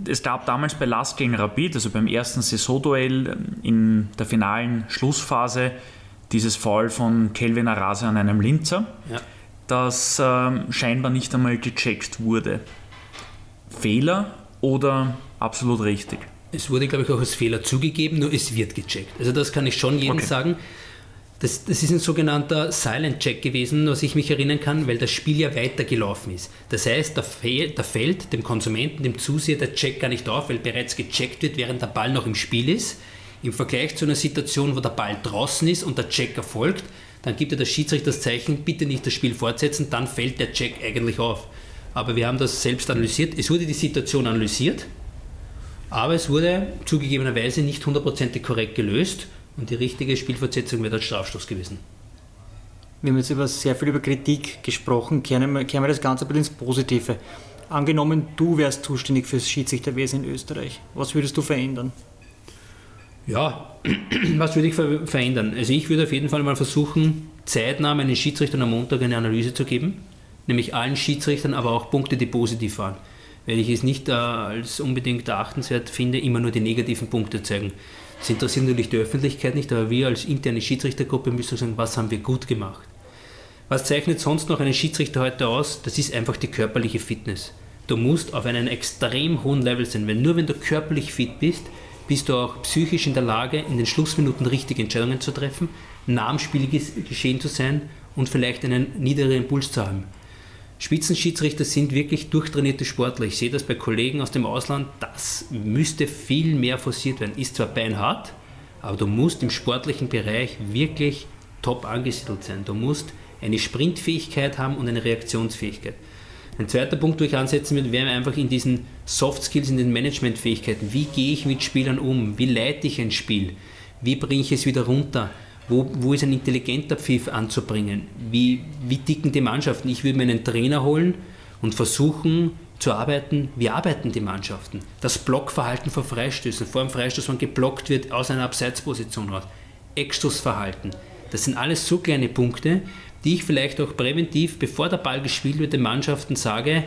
es gab damals bei Last gegen Rapid, also beim ersten Saisonduell in der finalen Schlussphase, dieses Foul von Kelvin Arase an einem Linzer, ja. das ähm, scheinbar nicht einmal gecheckt wurde. Fehler oder absolut richtig? Es wurde, glaube ich, auch als Fehler zugegeben, nur es wird gecheckt. Also das kann ich schon jedem okay. sagen. Das, das, ist ein sogenannter Silent Check gewesen, was ich mich erinnern kann, weil das Spiel ja weitergelaufen ist. Das heißt, da, fehl, da fällt dem Konsumenten, dem Zuseher der Check gar nicht auf, weil bereits gecheckt wird, während der Ball noch im Spiel ist. Im Vergleich zu einer Situation, wo der Ball draußen ist und der Check erfolgt, dann gibt er der Schiedsrichter das Zeichen, bitte nicht das Spiel fortsetzen, dann fällt der Check eigentlich auf. Aber wir haben das selbst analysiert. Es wurde die Situation analysiert, aber es wurde zugegebenerweise nicht hundertprozentig korrekt gelöst. Und die richtige Spielfortsetzung wäre der Strafstoß gewesen. Wir haben jetzt über sehr viel über Kritik gesprochen, kehren wir, kehren wir das Ganze ein bisschen ins Positive. Angenommen, du wärst zuständig fürs Schiedsrichterwesen in Österreich. Was würdest du verändern? Ja, was würde ich ver verändern? Also ich würde auf jeden Fall mal versuchen, zeitnah meinen Schiedsrichtern am Montag eine Analyse zu geben, nämlich allen Schiedsrichtern, aber auch Punkte, die positiv waren. Weil ich es nicht äh, als unbedingt erachtenswert finde, immer nur die negativen Punkte zu zeigen. Das interessiert natürlich die Öffentlichkeit nicht, aber wir als interne Schiedsrichtergruppe müssen sagen, was haben wir gut gemacht. Was zeichnet sonst noch einen Schiedsrichter heute aus? Das ist einfach die körperliche Fitness. Du musst auf einem extrem hohen Level sein, weil nur wenn du körperlich fit bist, bist du auch psychisch in der Lage, in den Schlussminuten richtige Entscheidungen zu treffen, nah am Spiel geschehen zu sein und vielleicht einen niederen Impuls zu haben. Spitzenschiedsrichter sind wirklich durchtrainierte Sportler. Ich sehe das bei Kollegen aus dem Ausland. Das müsste viel mehr forciert werden. Ist zwar beinhart, aber du musst im sportlichen Bereich wirklich top angesiedelt sein. Du musst eine Sprintfähigkeit haben und eine Reaktionsfähigkeit. Ein zweiter Punkt, wo ich ansetzen würde, wäre einfach in diesen Soft Skills, in den Managementfähigkeiten. Wie gehe ich mit Spielern um? Wie leite ich ein Spiel? Wie bringe ich es wieder runter? Wo, wo ist ein intelligenter Pfiff anzubringen? Wie, wie dicken die Mannschaften? Ich würde mir einen Trainer holen und versuchen zu arbeiten, wie arbeiten die Mannschaften? Das Blockverhalten vor Freistößen, vor dem Freistoß, wenn geblockt wird, aus einer Abseitsposition raus. Eckstoßverhalten. Das sind alles so kleine Punkte, die ich vielleicht auch präventiv, bevor der Ball gespielt wird, den Mannschaften sage,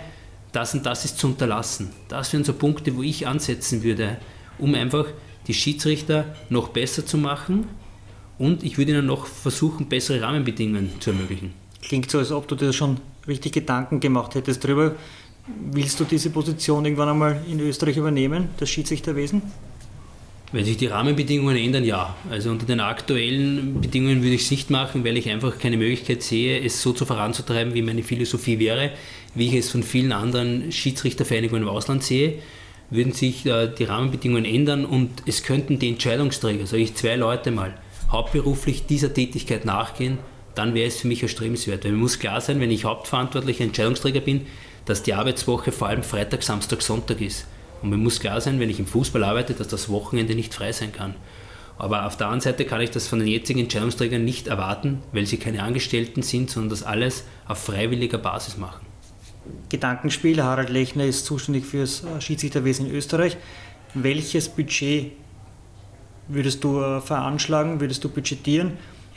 das und das ist zu unterlassen. Das wären so Punkte, wo ich ansetzen würde, um einfach die Schiedsrichter noch besser zu machen, und ich würde Ihnen noch versuchen, bessere Rahmenbedingungen zu ermöglichen. Klingt so, als ob du dir schon richtig Gedanken gemacht hättest darüber. Willst du diese Position irgendwann einmal in Österreich übernehmen, das Schiedsrichterwesen? Wenn sich die Rahmenbedingungen ändern, ja. Also unter den aktuellen Bedingungen würde ich es nicht machen, weil ich einfach keine Möglichkeit sehe, es so zu voranzutreiben, wie meine Philosophie wäre, wie ich es von vielen anderen Schiedsrichtervereinigungen im Ausland sehe. Würden sich äh, die Rahmenbedingungen ändern und es könnten die Entscheidungsträger, sage ich zwei Leute mal, hauptberuflich dieser Tätigkeit nachgehen, dann wäre es für mich erstrebenswert. Weil mir muss klar sein, wenn ich hauptverantwortlicher Entscheidungsträger bin, dass die Arbeitswoche vor allem Freitag, Samstag, Sonntag ist. Und mir muss klar sein, wenn ich im Fußball arbeite, dass das Wochenende nicht frei sein kann. Aber auf der anderen Seite kann ich das von den jetzigen Entscheidungsträgern nicht erwarten, weil sie keine Angestellten sind, sondern das alles auf freiwilliger Basis machen. Gedankenspiel, Harald Lechner ist zuständig für das Schiedsrichterwesen in Österreich. Welches Budget würdest du äh, veranschlagen, würdest du budgetieren,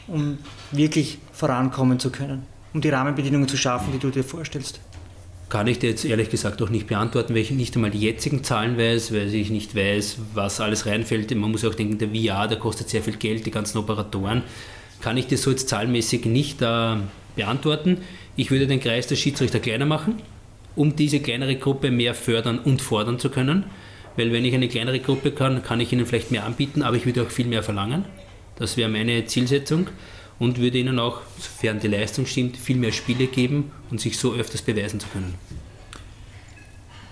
um wirklich vorankommen zu können, um die Rahmenbedingungen zu schaffen, die du dir vorstellst? Kann ich dir jetzt ehrlich gesagt auch nicht beantworten, weil ich nicht einmal die jetzigen Zahlen weiß, weil ich nicht weiß, was alles reinfällt. Man muss auch denken, der VR, der kostet sehr viel Geld, die ganzen Operatoren. Kann ich dir so jetzt zahlenmäßig nicht äh, beantworten. Ich würde den Kreis der Schiedsrichter kleiner machen, um diese kleinere Gruppe mehr fördern und fordern zu können. Weil wenn ich eine kleinere Gruppe kann, kann ich ihnen vielleicht mehr anbieten, aber ich würde auch viel mehr verlangen. Das wäre meine Zielsetzung und würde ihnen auch, sofern die Leistung stimmt, viel mehr Spiele geben und sich so öfters beweisen zu können.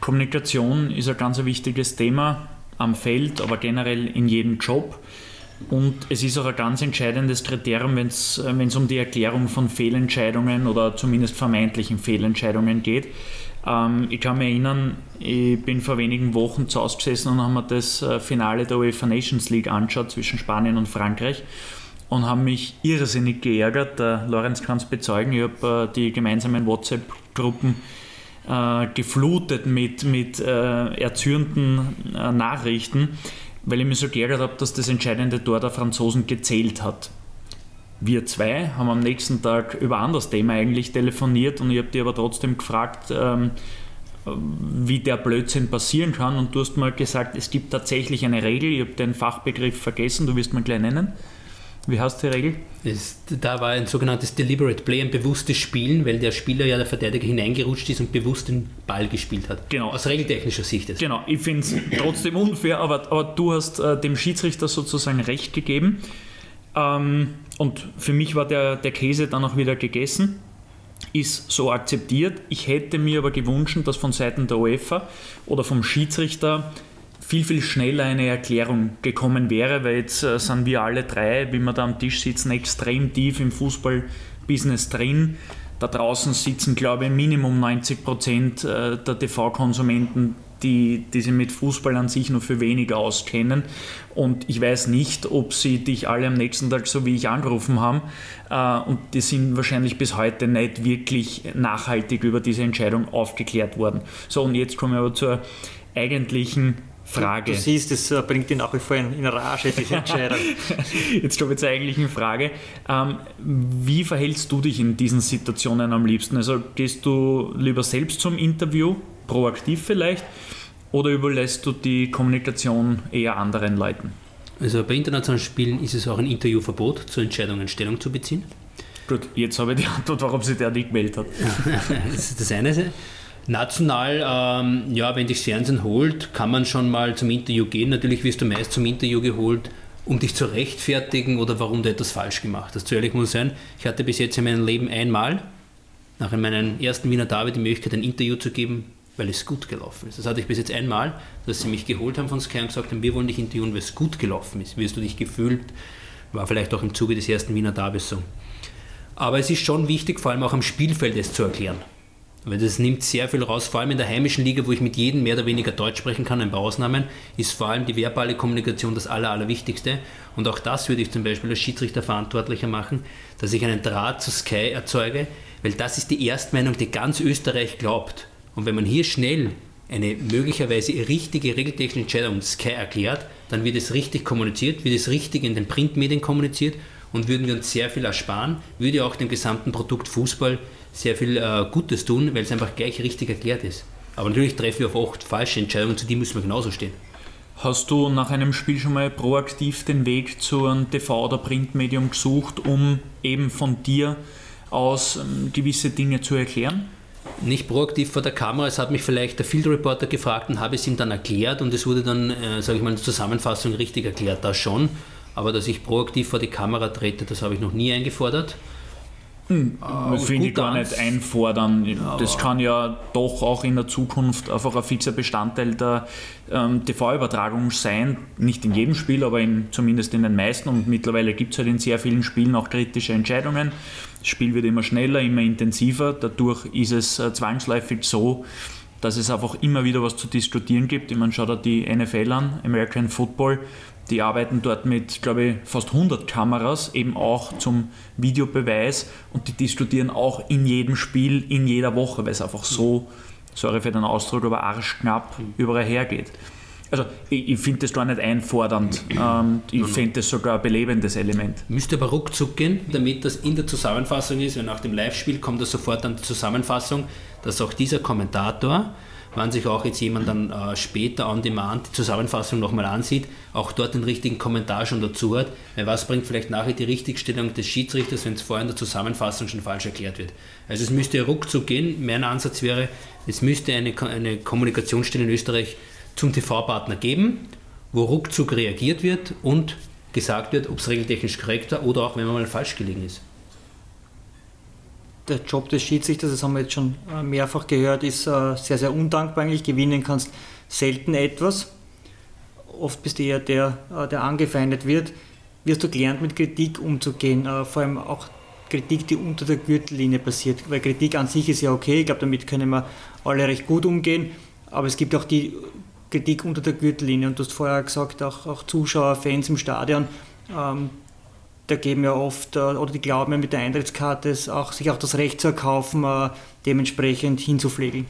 Kommunikation ist ein ganz wichtiges Thema am Feld, aber generell in jedem Job. Und es ist auch ein ganz entscheidendes Kriterium, wenn es um die Erklärung von Fehlentscheidungen oder zumindest vermeintlichen Fehlentscheidungen geht. Ähm, ich kann mich erinnern, ich bin vor wenigen Wochen zu Hause gesessen und haben mir das äh, Finale der UEFA Nations League angeschaut zwischen Spanien und Frankreich und haben mich irrsinnig geärgert. Der Lorenz kann es bezeugen, ich habe äh, die gemeinsamen WhatsApp-Gruppen äh, geflutet mit, mit äh, erzürnten äh, Nachrichten, weil ich mich so geärgert habe, dass das entscheidende Tor der Franzosen gezählt hat. Wir zwei haben am nächsten Tag über ein anderes Thema eigentlich telefoniert und ich habe die aber trotzdem gefragt, ähm, wie der Blödsinn passieren kann. Und du hast mal gesagt, es gibt tatsächlich eine Regel, ich habe den Fachbegriff vergessen, du wirst mal gleich nennen. Wie heißt die Regel? Es, da war ein sogenanntes Deliberate Play, ein bewusstes Spielen, weil der Spieler ja der Verteidiger hineingerutscht ist und bewusst den Ball gespielt hat. Genau. Aus regeltechnischer Sicht. Jetzt. Genau, ich finde es trotzdem unfair, aber, aber du hast äh, dem Schiedsrichter sozusagen recht gegeben. Ähm, und für mich war der, der Käse dann auch wieder gegessen ist so akzeptiert. Ich hätte mir aber gewünscht, dass von Seiten der UEFA oder vom Schiedsrichter viel, viel schneller eine Erklärung gekommen wäre, weil jetzt äh, sind wir alle drei, wie wir da am Tisch sitzen, extrem tief im Fußballbusiness drin. Da draußen sitzen, glaube ich, Minimum 90 Prozent äh, der TV-Konsumenten, die, die sich mit Fußball an sich nur für weniger auskennen. Und ich weiß nicht, ob sie dich alle am nächsten Tag so wie ich angerufen haben. Äh, und die sind wahrscheinlich bis heute nicht wirklich nachhaltig über diese Entscheidung aufgeklärt worden. So, und jetzt kommen wir aber zur eigentlichen Frage. Du, du siehst, es äh, bringt ihn nach wie vor in, Rage, diese Entscheidung. Jetzt kommen wir zur eigentlichen Frage. Ähm, wie verhältst du dich in diesen Situationen am liebsten? Also gehst du lieber selbst zum Interview, proaktiv vielleicht, oder überlässt du die Kommunikation eher anderen Leuten? Also bei internationalen Spielen ist es auch ein Interviewverbot, zu Entscheidungen Stellung zu beziehen. Gut, jetzt habe ich die Antwort, warum sich der nicht gemeldet hat. das ist das eine. National, ähm, ja, wenn dich Fernsehen holt, kann man schon mal zum Interview gehen. Natürlich wirst du meist zum Interview geholt, um dich zu rechtfertigen oder warum du etwas falsch gemacht hast. Zu ehrlich muss sein, ich hatte bis jetzt in meinem Leben einmal, nach meinem ersten Wiener David, die Möglichkeit, ein Interview zu geben, weil es gut gelaufen ist. Das hatte ich bis jetzt einmal, dass sie mich geholt haben von Sky und gesagt haben, wir wollen dich interviewen, weil es gut gelaufen ist. Wie hast du dich gefühlt? War vielleicht auch im Zuge des ersten Wiener Davis so. Aber es ist schon wichtig, vor allem auch am Spielfeld es zu erklären. Weil das nimmt sehr viel raus, vor allem in der heimischen Liga, wo ich mit jedem mehr oder weniger Deutsch sprechen kann, ein paar Ausnahmen, ist vor allem die verbale Kommunikation das Aller, Allerwichtigste. Und auch das würde ich zum Beispiel als Schiedsrichter verantwortlicher machen, dass ich einen Draht zu Sky erzeuge, weil das ist die Erstmeinung, die ganz Österreich glaubt. Und wenn man hier schnell eine möglicherweise richtige regeltechnische Entscheidung Sky erklärt, dann wird es richtig kommuniziert, wird es richtig in den Printmedien kommuniziert und würden wir uns sehr viel ersparen, würde auch dem gesamten Produkt Fußball sehr viel äh, Gutes tun, weil es einfach gleich richtig erklärt ist. Aber natürlich treffen wir auf oft falsche Entscheidungen, zu denen müssen wir genauso stehen. Hast du nach einem Spiel schon mal proaktiv den Weg zu einem TV- oder Printmedium gesucht, um eben von dir aus ähm, gewisse Dinge zu erklären? Nicht proaktiv vor der Kamera, es hat mich vielleicht der Field Reporter gefragt und habe es ihm dann erklärt und es wurde dann, äh, sage ich mal, in der Zusammenfassung richtig erklärt, das schon. Aber dass ich proaktiv vor die Kamera trete, das habe ich noch nie eingefordert. Hm, äh, Finde ich gar nicht einfordern. Ja, das kann ja doch auch in der Zukunft einfach ein fixer Bestandteil der ähm, TV-Übertragung sein. Nicht in jedem Spiel, aber in, zumindest in den meisten. Und mittlerweile gibt es halt in sehr vielen Spielen auch kritische Entscheidungen. Das Spiel wird immer schneller, immer intensiver. Dadurch ist es äh, zwangsläufig so, dass es einfach immer wieder was zu diskutieren gibt. Ich meine, schau dir die NFL an, American Football die arbeiten dort mit, glaube ich, fast 100 Kameras, eben auch zum Videobeweis und die diskutieren auch in jedem Spiel, in jeder Woche, weil es einfach so, sorry für den Ausdruck, aber arschknapp überall hergeht. Also ich, ich finde das gar nicht einfordernd. Ähm, ich finde das sogar ein belebendes Element. Müsste aber ruckzuck gehen, damit das in der Zusammenfassung ist, weil nach dem Live-Spiel kommt das sofort an die Zusammenfassung, dass auch dieser Kommentator wenn sich auch jetzt jemand dann äh, später on demand die Zusammenfassung nochmal ansieht, auch dort den richtigen Kommentar schon dazu hat, weil was bringt vielleicht nachher die Richtigstellung des Schiedsrichters, wenn es vorher in der Zusammenfassung schon falsch erklärt wird. Also es müsste ruckzuck gehen. Mein Ansatz wäre, es müsste eine, eine Kommunikationsstelle in Österreich zum TV-Partner geben, wo ruckzuck reagiert wird und gesagt wird, ob es regeltechnisch korrekt war oder auch wenn man mal falsch gelegen ist der Job des Schiedsrichters, das haben wir jetzt schon äh, mehrfach gehört, ist äh, sehr, sehr undankbar eigentlich. Gewinnen kannst selten etwas. Oft bist du eher der, äh, der angefeindet wird. Wirst du gelernt, mit Kritik umzugehen, vor allem auch Kritik, die unter der Gürtellinie passiert. Weil Kritik an sich ist ja okay, ich glaube, damit können wir alle recht gut umgehen. Aber es gibt auch die Kritik unter der Gürtellinie. Und du hast vorher gesagt, auch, auch Zuschauer, Fans im Stadion, ähm, da geben ja oft, äh, oder die glauben ja mit der Eintrittskarte auch, sich auch das Recht zu erkaufen, äh, dementsprechend hinzupflegen.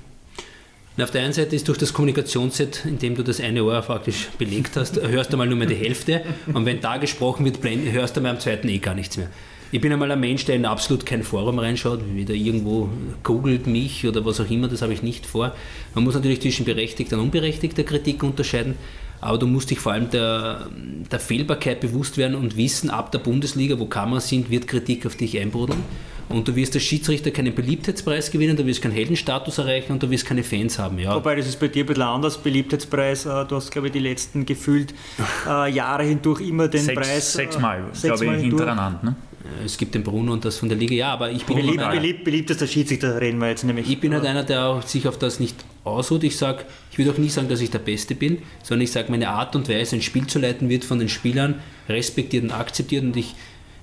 auf der einen Seite ist durch das Kommunikationsset, in dem du das eine Ohr praktisch belegt hast, hörst du mal nur mehr die Hälfte und wenn da gesprochen wird, hörst du mal am zweiten eh gar nichts mehr. Ich bin einmal ein Mensch, der in absolut kein Forum reinschaut, wieder irgendwo googelt mich oder was auch immer, das habe ich nicht vor. Man muss natürlich zwischen berechtigter und unberechtigter Kritik unterscheiden aber du musst dich vor allem der, der Fehlbarkeit bewusst werden und wissen, ab der Bundesliga, wo Kameras sind, wird Kritik auf dich einbrudeln. Und du wirst als Schiedsrichter keinen Beliebtheitspreis gewinnen, du wirst keinen Heldenstatus erreichen und du wirst keine Fans haben. Ja. Wobei, das ist bei dir ein bisschen anders, Beliebtheitspreis. Äh, du hast, glaube ich, die letzten gefühlt äh, Jahre hindurch immer den sechs, Preis. Sechsmal, äh, glaube ich, hintereinander. Ne? Es gibt den Bruno und das von der Liga, ja, aber ich bin. Beliebt, beliebt, beliebtester Schiedsrichter reden wir jetzt nämlich. Ich bin halt einer, der sich auf das nicht ausruht. Ich sage, ich würde auch nie sagen, dass ich der Beste bin, sondern ich sage, meine Art und Weise, ein Spiel zu leiten, wird von den Spielern respektiert und akzeptiert und ich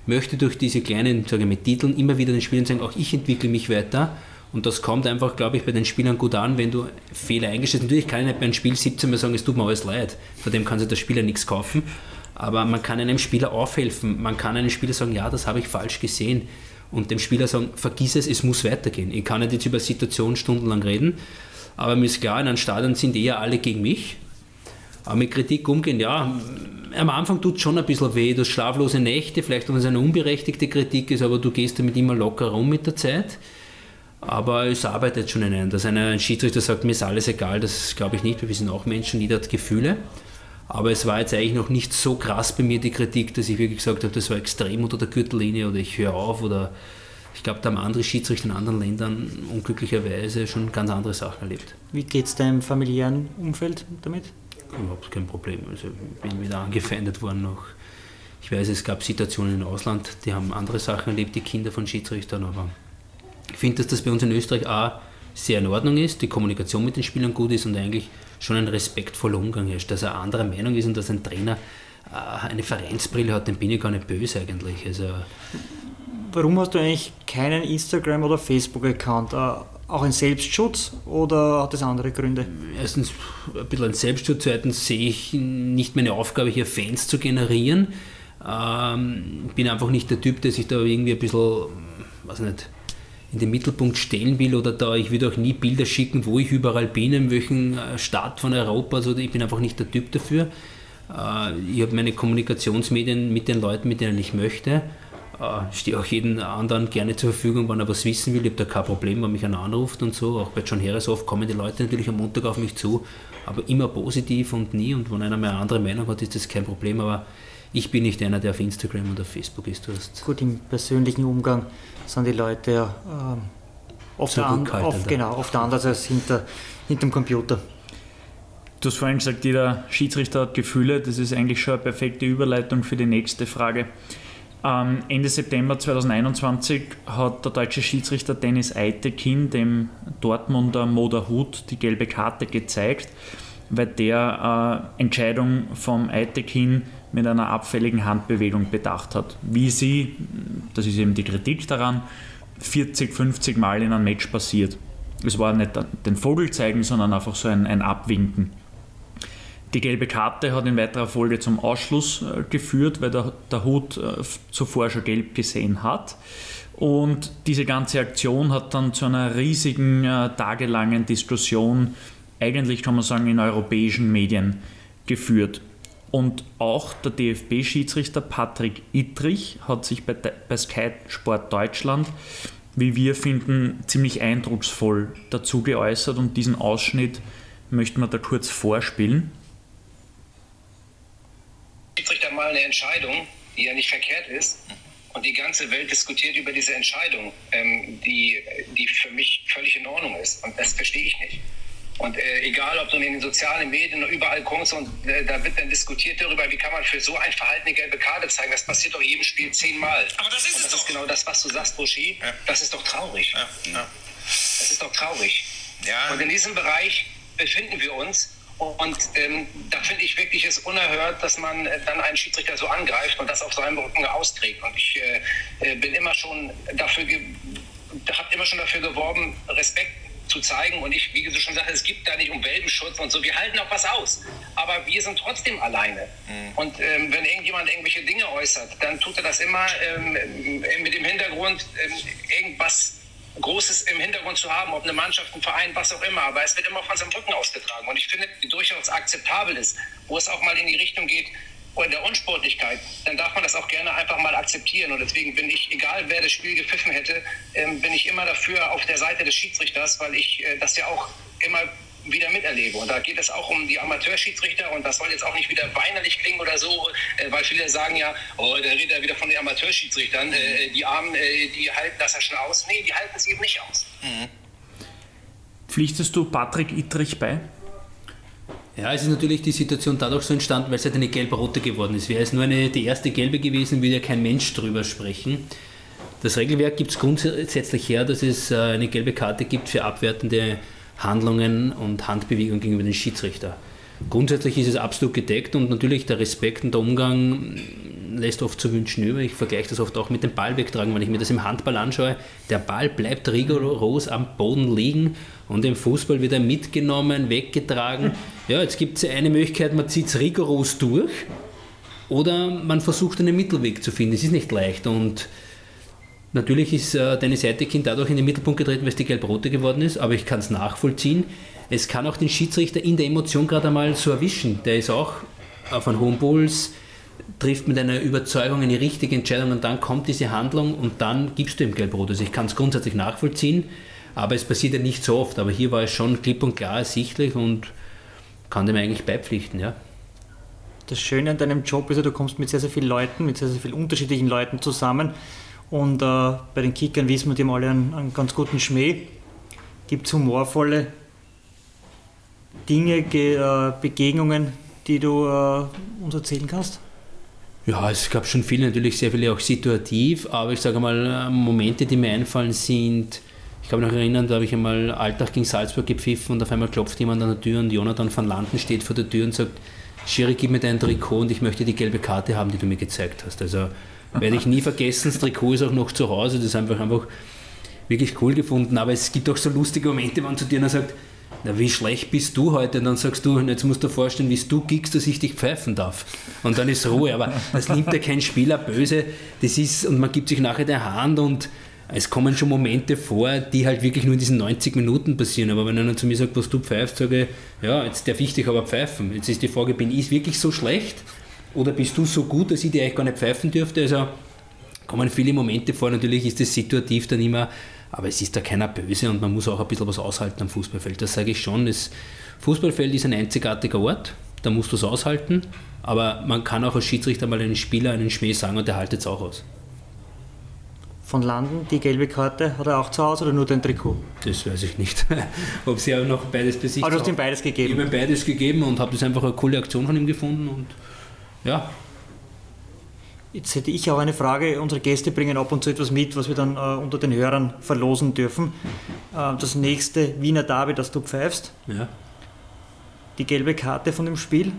möchte durch diese kleinen, sage ich mit Titeln immer wieder den Spielern sagen, auch ich entwickle mich weiter. Und das kommt einfach, glaube ich, bei den Spielern gut an, wenn du Fehler eingestellt hast. Natürlich kann ich nicht bei einem Spiel 17 Mal sagen, es tut mir alles leid. Vor dem kann sich der Spieler nichts kaufen. Aber man kann einem Spieler aufhelfen. Man kann einem Spieler sagen, ja, das habe ich falsch gesehen. Und dem Spieler sagen, vergiss es, es muss weitergehen. Ich kann nicht jetzt über Situationen stundenlang reden, aber mir ist klar, in einem Stadion sind eher alle gegen mich. Aber mit Kritik umgehen, ja, am Anfang tut es schon ein bisschen weh, du hast schlaflose Nächte, vielleicht wenn es eine unberechtigte Kritik ist, aber du gehst damit immer locker rum mit der Zeit. Aber es arbeitet schon in einem. Dass ein Schiedsrichter sagt, mir ist alles egal, das glaube ich nicht, wir sind auch Menschen, jeder hat Gefühle. Aber es war jetzt eigentlich noch nicht so krass bei mir die Kritik, dass ich wirklich gesagt habe, das war extrem unter der Gürtellinie oder ich höre auf oder ich glaube, da haben andere Schiedsrichter in anderen Ländern unglücklicherweise schon ganz andere Sachen erlebt. Wie geht es deinem familiären Umfeld damit? Überhaupt kein Problem. Also ich bin wieder angefeindet worden noch. Ich weiß, es gab Situationen im Ausland, die haben andere Sachen erlebt, die Kinder von Schiedsrichtern, aber ich finde, dass das bei uns in Österreich auch sehr in Ordnung ist, die Kommunikation mit den Spielern gut ist und eigentlich schon ein respektvoller Umgang ist, dass er anderer Meinung ist und dass ein Trainer äh, eine Vereinsbrille hat, dann bin ich gar nicht böse eigentlich. Also, Warum hast du eigentlich keinen Instagram- oder Facebook-Account? Äh, auch ein Selbstschutz oder hat das andere Gründe? Erstens ein bisschen ein Selbstschutz, zweitens sehe ich nicht meine Aufgabe, hier Fans zu generieren. Ähm, bin einfach nicht der Typ, der sich da irgendwie ein bisschen, weiß nicht, in den Mittelpunkt stellen will oder da, ich würde auch nie Bilder schicken, wo ich überall bin, in welchem äh, Staat von Europa, also ich bin einfach nicht der Typ dafür. Äh, ich habe meine Kommunikationsmedien mit den Leuten, mit denen ich möchte. Äh, stehe auch jeden anderen gerne zur Verfügung, wenn er was wissen will. Ich habe da kein Problem, wenn mich einer anruft und so. Auch bei John Harrishoff kommen die Leute natürlich am Montag auf mich zu, aber immer positiv und nie. Und wenn einer mehr eine andere Meinung hat, ist das kein Problem. Aber ich bin nicht einer, der auf Instagram und auf Facebook ist. Du hast Gut, im persönlichen Umgang sind die Leute ja ähm, oft, an, oft, genau, oft anders als hinter, hinter dem Computer. Du hast vorhin gesagt, jeder Schiedsrichter hat Gefühle. Das ist eigentlich schon eine perfekte Überleitung für die nächste Frage. Ähm, Ende September 2021 hat der deutsche Schiedsrichter Dennis Eitekin dem Dortmunder Moder Hut die gelbe Karte gezeigt, weil der äh, Entscheidung vom Eitekin mit einer abfälligen Handbewegung bedacht hat. Wie sie, das ist eben die Kritik daran, 40, 50 Mal in einem Match passiert. Es war nicht den Vogel zeigen, sondern einfach so ein, ein Abwinken. Die gelbe Karte hat in weiterer Folge zum Ausschluss äh, geführt, weil der, der Hut äh, zuvor schon gelb gesehen hat. Und diese ganze Aktion hat dann zu einer riesigen, äh, tagelangen Diskussion, eigentlich kann man sagen, in europäischen Medien geführt. Und auch der DFB-Schiedsrichter Patrick Ittrich hat sich bei, bei Sky Sport Deutschland, wie wir finden, ziemlich eindrucksvoll dazu geäußert und diesen Ausschnitt möchten wir da kurz vorspielen. Schiedsrichter mal eine Entscheidung, die ja nicht verkehrt ist, und die ganze Welt diskutiert über diese Entscheidung, ähm, die, die für mich völlig in Ordnung ist. Und das verstehe ich nicht. Und äh, egal, ob du in den sozialen Medien oder überall kommst und äh, da wird dann diskutiert darüber, wie kann man für so ein Verhalten eine gelbe Karte zeigen. Das passiert doch jedem Spiel zehnmal. Aber das ist und das es ist doch. genau das, was du sagst, Buschi. Ja. Das ist doch traurig. Ja. Ja. Das ist doch traurig. Und in diesem Bereich befinden wir uns. Und ähm, da finde ich wirklich es unerhört, dass man äh, dann einen Schiedsrichter so angreift und das auf seinem Rücken austrägt. Und ich äh, bin immer schon dafür, habe immer schon dafür geworben, Respekt zu zeigen. Und ich, wie du schon sagst, es gibt da nicht um Welpenschutz und so. Wir halten auch was aus. Aber wir sind trotzdem alleine. Mhm. Und ähm, wenn irgendjemand irgendwelche Dinge äußert, dann tut er das immer ähm, mit dem Hintergrund, ähm, irgendwas Großes im Hintergrund zu haben, ob eine Mannschaft, ein Verein, was auch immer. Aber es wird immer von seinem Rücken ausgetragen. Und ich finde, durchaus akzeptabel ist, wo es auch mal in die Richtung geht, in der Unsportlichkeit, dann darf man das auch gerne einfach mal akzeptieren. Und deswegen bin ich, egal wer das Spiel gepfiffen hätte, ähm, bin ich immer dafür auf der Seite des Schiedsrichters, weil ich äh, das ja auch immer wieder miterlebe. Und da geht es auch um die Amateurschiedsrichter und das soll jetzt auch nicht wieder weinerlich klingen oder so, äh, weil viele sagen ja, oh, der redet ja wieder von den Amateurschiedsrichtern, äh, die Armen, äh, die halten das ja schon aus. Nee, die halten es eben nicht aus. Mhm. Pflichtest du Patrick Ittrich bei? Ja, es ist natürlich die Situation dadurch so entstanden, weil es halt eine gelb-rote geworden ist. Wäre es nur eine, die erste gelbe gewesen, würde ja kein Mensch drüber sprechen. Das Regelwerk gibt es grundsätzlich her, dass es eine gelbe Karte gibt für abwertende Handlungen und Handbewegungen gegenüber den Schiedsrichter. Grundsätzlich ist es absolut gedeckt und natürlich der Respekt und der Umgang lässt oft zu wünschen über. Ich vergleiche das oft auch mit dem Ball wegtragen. Wenn ich mir das im Handball anschaue, der Ball bleibt rigoros am Boden liegen und im Fußball wird er mitgenommen, weggetragen. Ja, jetzt gibt es eine Möglichkeit, man zieht es rigoros durch oder man versucht einen Mittelweg zu finden. Es ist nicht leicht und Natürlich ist äh, deine Seite-Kind dadurch in den Mittelpunkt getreten, weil es die Gelb-Rote geworden ist, aber ich kann es nachvollziehen. Es kann auch den Schiedsrichter in der Emotion gerade einmal so erwischen. Der ist auch auf einen hohen Puls, trifft mit einer Überzeugung eine richtige Entscheidung und dann kommt diese Handlung und dann gibst du ihm Gelb-Rot. Also ich kann es grundsätzlich nachvollziehen, aber es passiert ja nicht so oft. Aber hier war es schon klipp und klar ersichtlich und kann dem eigentlich beipflichten, ja. Das Schöne an deinem Job ist ja, du kommst mit sehr, sehr vielen Leuten, mit sehr, sehr vielen unterschiedlichen Leuten zusammen. Und äh, bei den Kickern wissen wir, die haben alle einen, einen ganz guten Schmäh. Gibt es humorvolle Dinge, Ge äh, Begegnungen, die du äh, uns erzählen kannst? Ja, es gab schon viele, natürlich sehr viele auch situativ, aber ich sage mal, Momente, die mir einfallen, sind, ich kann mich noch erinnern, da habe ich einmal Alltag gegen Salzburg gepfiffen und auf einmal klopft jemand an der Tür und Jonathan van Landen steht vor der Tür und sagt, Schiri, gib mir dein Trikot und ich möchte die gelbe Karte haben, die du mir gezeigt hast. Also werde ich nie vergessen, das Trikot ist auch noch zu Hause, das ist einfach, einfach wirklich cool gefunden, aber es gibt auch so lustige Momente, wenn zu dir einer sagt, na, wie schlecht bist du heute? Und dann sagst du, jetzt musst du dir vorstellen, wie du gickst, dass ich dich pfeifen darf. Und dann ist Ruhe. Aber das nimmt ja kein Spieler böse. Das ist, und man gibt sich nachher der Hand und es kommen schon Momente vor, die halt wirklich nur in diesen 90 Minuten passieren. Aber wenn einer zu mir sagt, was du pfeifst, sage ich, ja, jetzt darf ich dich aber pfeifen. Jetzt ist die Frage, bin ich wirklich so schlecht? Oder bist du so gut, dass ich dir eigentlich gar nicht pfeifen dürfte? Also kommen viele Momente vor. Natürlich ist das situativ dann immer aber es ist da keiner böse und man muss auch ein bisschen was aushalten am Fußballfeld. Das sage ich schon. Das Fußballfeld ist ein einzigartiger Ort, da musst du es aushalten, aber man kann auch als Schiedsrichter mal einen Spieler einen Schmäh sagen und der haltet es auch aus. Von Landen, die gelbe Karte, hat er auch zu Hause oder nur den Trikot? Das weiß ich nicht. Ob sie auch noch beides besiegt Aber du hast ihm beides gegeben? Ich habe ihm beides gegeben und habe das einfach eine coole Aktion von ihm gefunden und ja, Jetzt hätte ich auch eine Frage. Unsere Gäste bringen ab und zu etwas mit, was wir dann äh, unter den Hörern verlosen dürfen. Äh, das nächste Wiener Derby, das du pfeifst. Ja. Die gelbe Karte von dem Spiel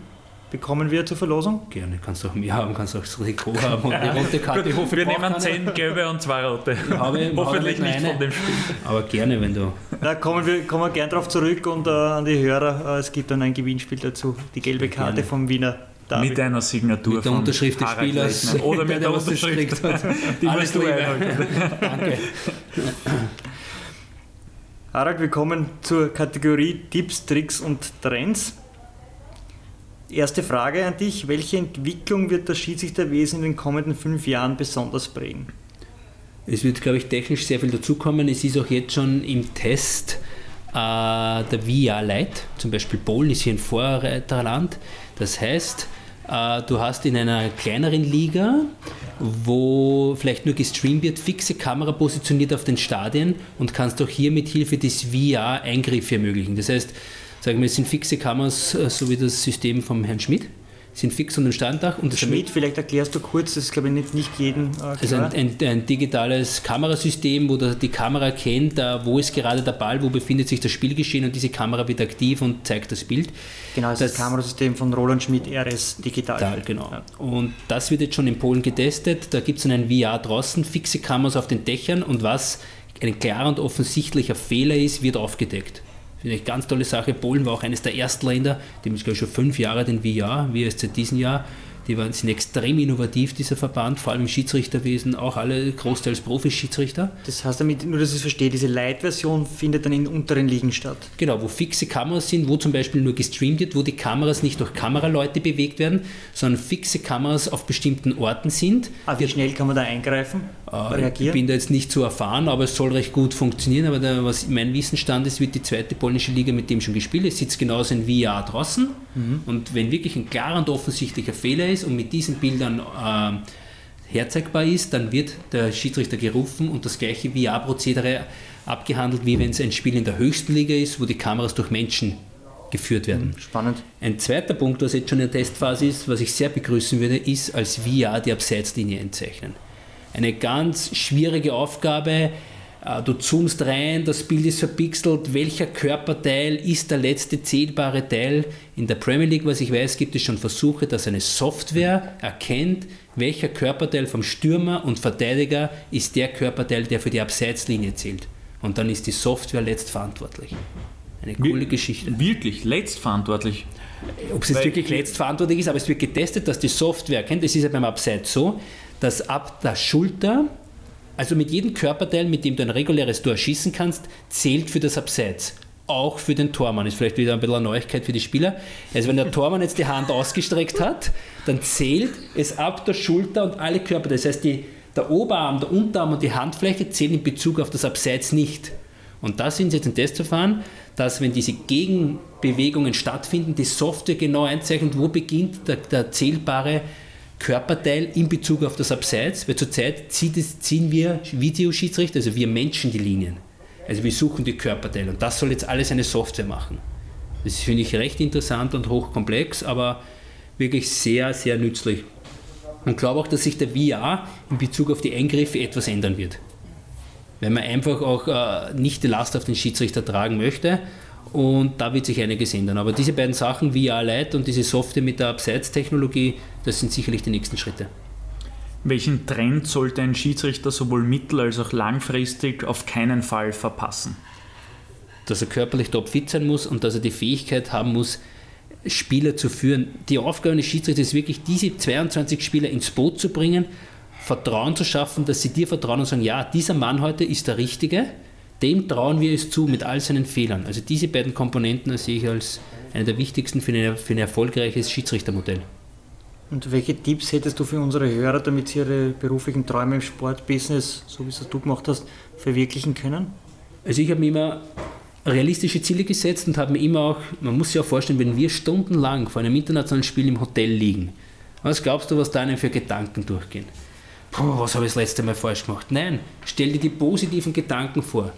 bekommen wir zur Verlosung? Gerne, kannst du auch mehr haben, kannst du auch das Trikot haben und die rote Karte. Gut, wir nehmen zehn gelbe und zwei rote. Habe, Hoffentlich nicht von dem Spiel. Aber gerne, wenn du. Da kommen wir, kommen wir gerne darauf zurück und äh, an die Hörer. Äh, es gibt dann ein Gewinnspiel dazu. Die gelbe Karte gerne. vom Wiener David. Mit einer Signatur mit der von Unterschrift des Spielers oder mit der, der Unterschrift, hat. Die Alles Liebe. Danke. Harald, wir kommen zur Kategorie Tipps, Tricks und Trends. Erste Frage an dich. Welche Entwicklung wird das Schiedsrichterwesen in den kommenden fünf Jahren besonders prägen? Es wird, glaube ich, technisch sehr viel dazukommen. Es ist auch jetzt schon im Test äh, der VR Lite. Zum Beispiel Polen ist hier ein Vorreiterland. Das heißt, du hast in einer kleineren Liga, wo vielleicht nur gestreamt wird, fixe Kamera positioniert auf den Stadien und kannst auch hier mit Hilfe des VR Eingriffe ermöglichen. Das heißt, sagen wir, es sind fixe Kameras, äh, so wie das System vom Herrn Schmidt sind fix unter dem Standdach. Und Schmidt, vielleicht erklärst du kurz, das ist glaube ich nicht, nicht jedem äh, Also ein, ein, ein, digitales Kamerasystem, wo die Kamera kennt, äh, wo ist gerade der Ball, wo befindet sich das Spielgeschehen und diese Kamera wird aktiv und zeigt das Bild. Genau, das, das ist das Kamerasystem von Roland Schmidt RS Digital. Digital genau. Ja. Und das wird jetzt schon in Polen getestet. Da gibt es einen VR draußen, fixe Kameras auf den Dächern und was ein klarer und offensichtlicher Fehler ist, wird aufgedeckt. Finde ich ganz tolle Sache. Polen war auch eines der ersten Länder, die haben schon fünf Jahre den VR, wie erst seit diesem Jahr die waren, sind extrem innovativ, dieser Verband, vor allem im Schiedsrichterwesen, auch alle großteils Profi-Schiedsrichter. Das heißt damit, nur dass ich es verstehe, diese Light-Version findet dann in unteren Ligen statt? Genau, wo fixe Kameras sind, wo zum Beispiel nur gestreamt wird, wo die Kameras nicht durch Kameraleute bewegt werden, sondern fixe Kameras auf bestimmten Orten sind. Ah, wie schnell kann man da eingreifen? Äh, reagieren? Ich bin da jetzt nicht so erfahren, aber es soll recht gut funktionieren. Aber da, was mein Wissensstand ist, wird die zweite polnische Liga mit dem schon gespielt. Es sitzt genauso in VR draußen. Mhm. Und wenn wirklich ein klarer und offensichtlicher Fehler ist, und mit diesen Bildern äh, herzeigbar ist, dann wird der Schiedsrichter gerufen und das gleiche VR-Prozedere abgehandelt, wie wenn es ein Spiel in der höchsten Liga ist, wo die Kameras durch Menschen geführt werden. Hm, spannend. Ein zweiter Punkt, was jetzt schon in der Testphase ist, was ich sehr begrüßen würde, ist als VR die Abseitslinie entzeichnen. Eine ganz schwierige Aufgabe, äh, du zoomst rein, das Bild ist verpixelt, welcher Körperteil ist der letzte zählbare Teil. In der Premier League, was ich weiß, gibt es schon Versuche, dass eine Software erkennt, welcher Körperteil vom Stürmer und Verteidiger ist der Körperteil, der für die Abseitslinie zählt. Und dann ist die Software letztverantwortlich. Eine coole Wir, Geschichte. Wirklich, letztverantwortlich? Ob es jetzt wirklich letztverantwortlich ist, aber es wird getestet, dass die Software erkennt, das ist ja beim Abseits so, dass ab der Schulter also mit jedem Körperteil, mit dem du ein reguläres Tor schießen kannst, zählt für das Abseits. Auch für den Tormann. Ist vielleicht wieder ein bisschen eine Neuigkeit für die Spieler. Also wenn der Tormann jetzt die Hand ausgestreckt hat, dann zählt es ab der Schulter und alle Körper. Das heißt, die, der Oberarm, der Unterarm und die Handfläche zählen in Bezug auf das Abseits nicht. Und da sind sie jetzt ein Testverfahren, dass wenn diese Gegenbewegungen stattfinden, die Software genau einzeichnet, wo beginnt der, der zählbare Körperteil in Bezug auf das Abseits, weil zurzeit ziehen wir Videoschiedsrichter, also wir Menschen die Linien. Also wir suchen die Körperteile und das soll jetzt alles eine Software machen. Das finde ich recht interessant und hochkomplex, aber wirklich sehr, sehr nützlich. Und glaube auch, dass sich der VR in Bezug auf die Eingriffe etwas ändern wird. Weil man einfach auch äh, nicht die Last auf den Schiedsrichter tragen möchte und da wird sich einiges ändern. Aber diese beiden Sachen, VR Lite und diese Software mit der Abseitstechnologie, das sind sicherlich die nächsten Schritte. Welchen Trend sollte ein Schiedsrichter sowohl mittel- als auch langfristig auf keinen Fall verpassen? Dass er körperlich topfit sein muss und dass er die Fähigkeit haben muss, Spieler zu führen. Die Aufgabe eines Schiedsrichters ist wirklich, diese 22 Spieler ins Boot zu bringen, Vertrauen zu schaffen, dass sie dir vertrauen und sagen, ja, dieser Mann heute ist der Richtige dem trauen wir es zu mit all seinen Fehlern. Also diese beiden Komponenten sehe ich als eine der wichtigsten für, eine, für ein erfolgreiches Schiedsrichtermodell. Und welche Tipps hättest du für unsere Hörer, damit sie ihre beruflichen Träume im Sportbusiness, so wie es du gemacht hast, verwirklichen können? Also ich habe mir immer realistische Ziele gesetzt und habe mir immer auch, man muss sich auch vorstellen, wenn wir stundenlang vor einem internationalen Spiel im Hotel liegen, was glaubst du, was da einem für Gedanken durchgehen? Puh, was habe ich das letzte Mal falsch gemacht? Nein, stell dir die positiven Gedanken vor.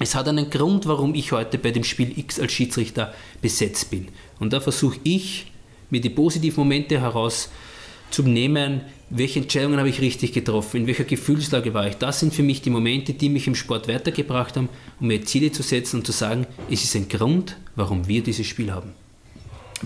Es hat einen Grund, warum ich heute bei dem Spiel X als Schiedsrichter besetzt bin. Und da versuche ich, mir die positiven Momente herauszunehmen, welche Entscheidungen habe ich richtig getroffen, in welcher Gefühlslage war ich. Das sind für mich die Momente, die mich im Sport weitergebracht haben, um mir Ziele zu setzen und zu sagen, es ist ein Grund, warum wir dieses Spiel haben.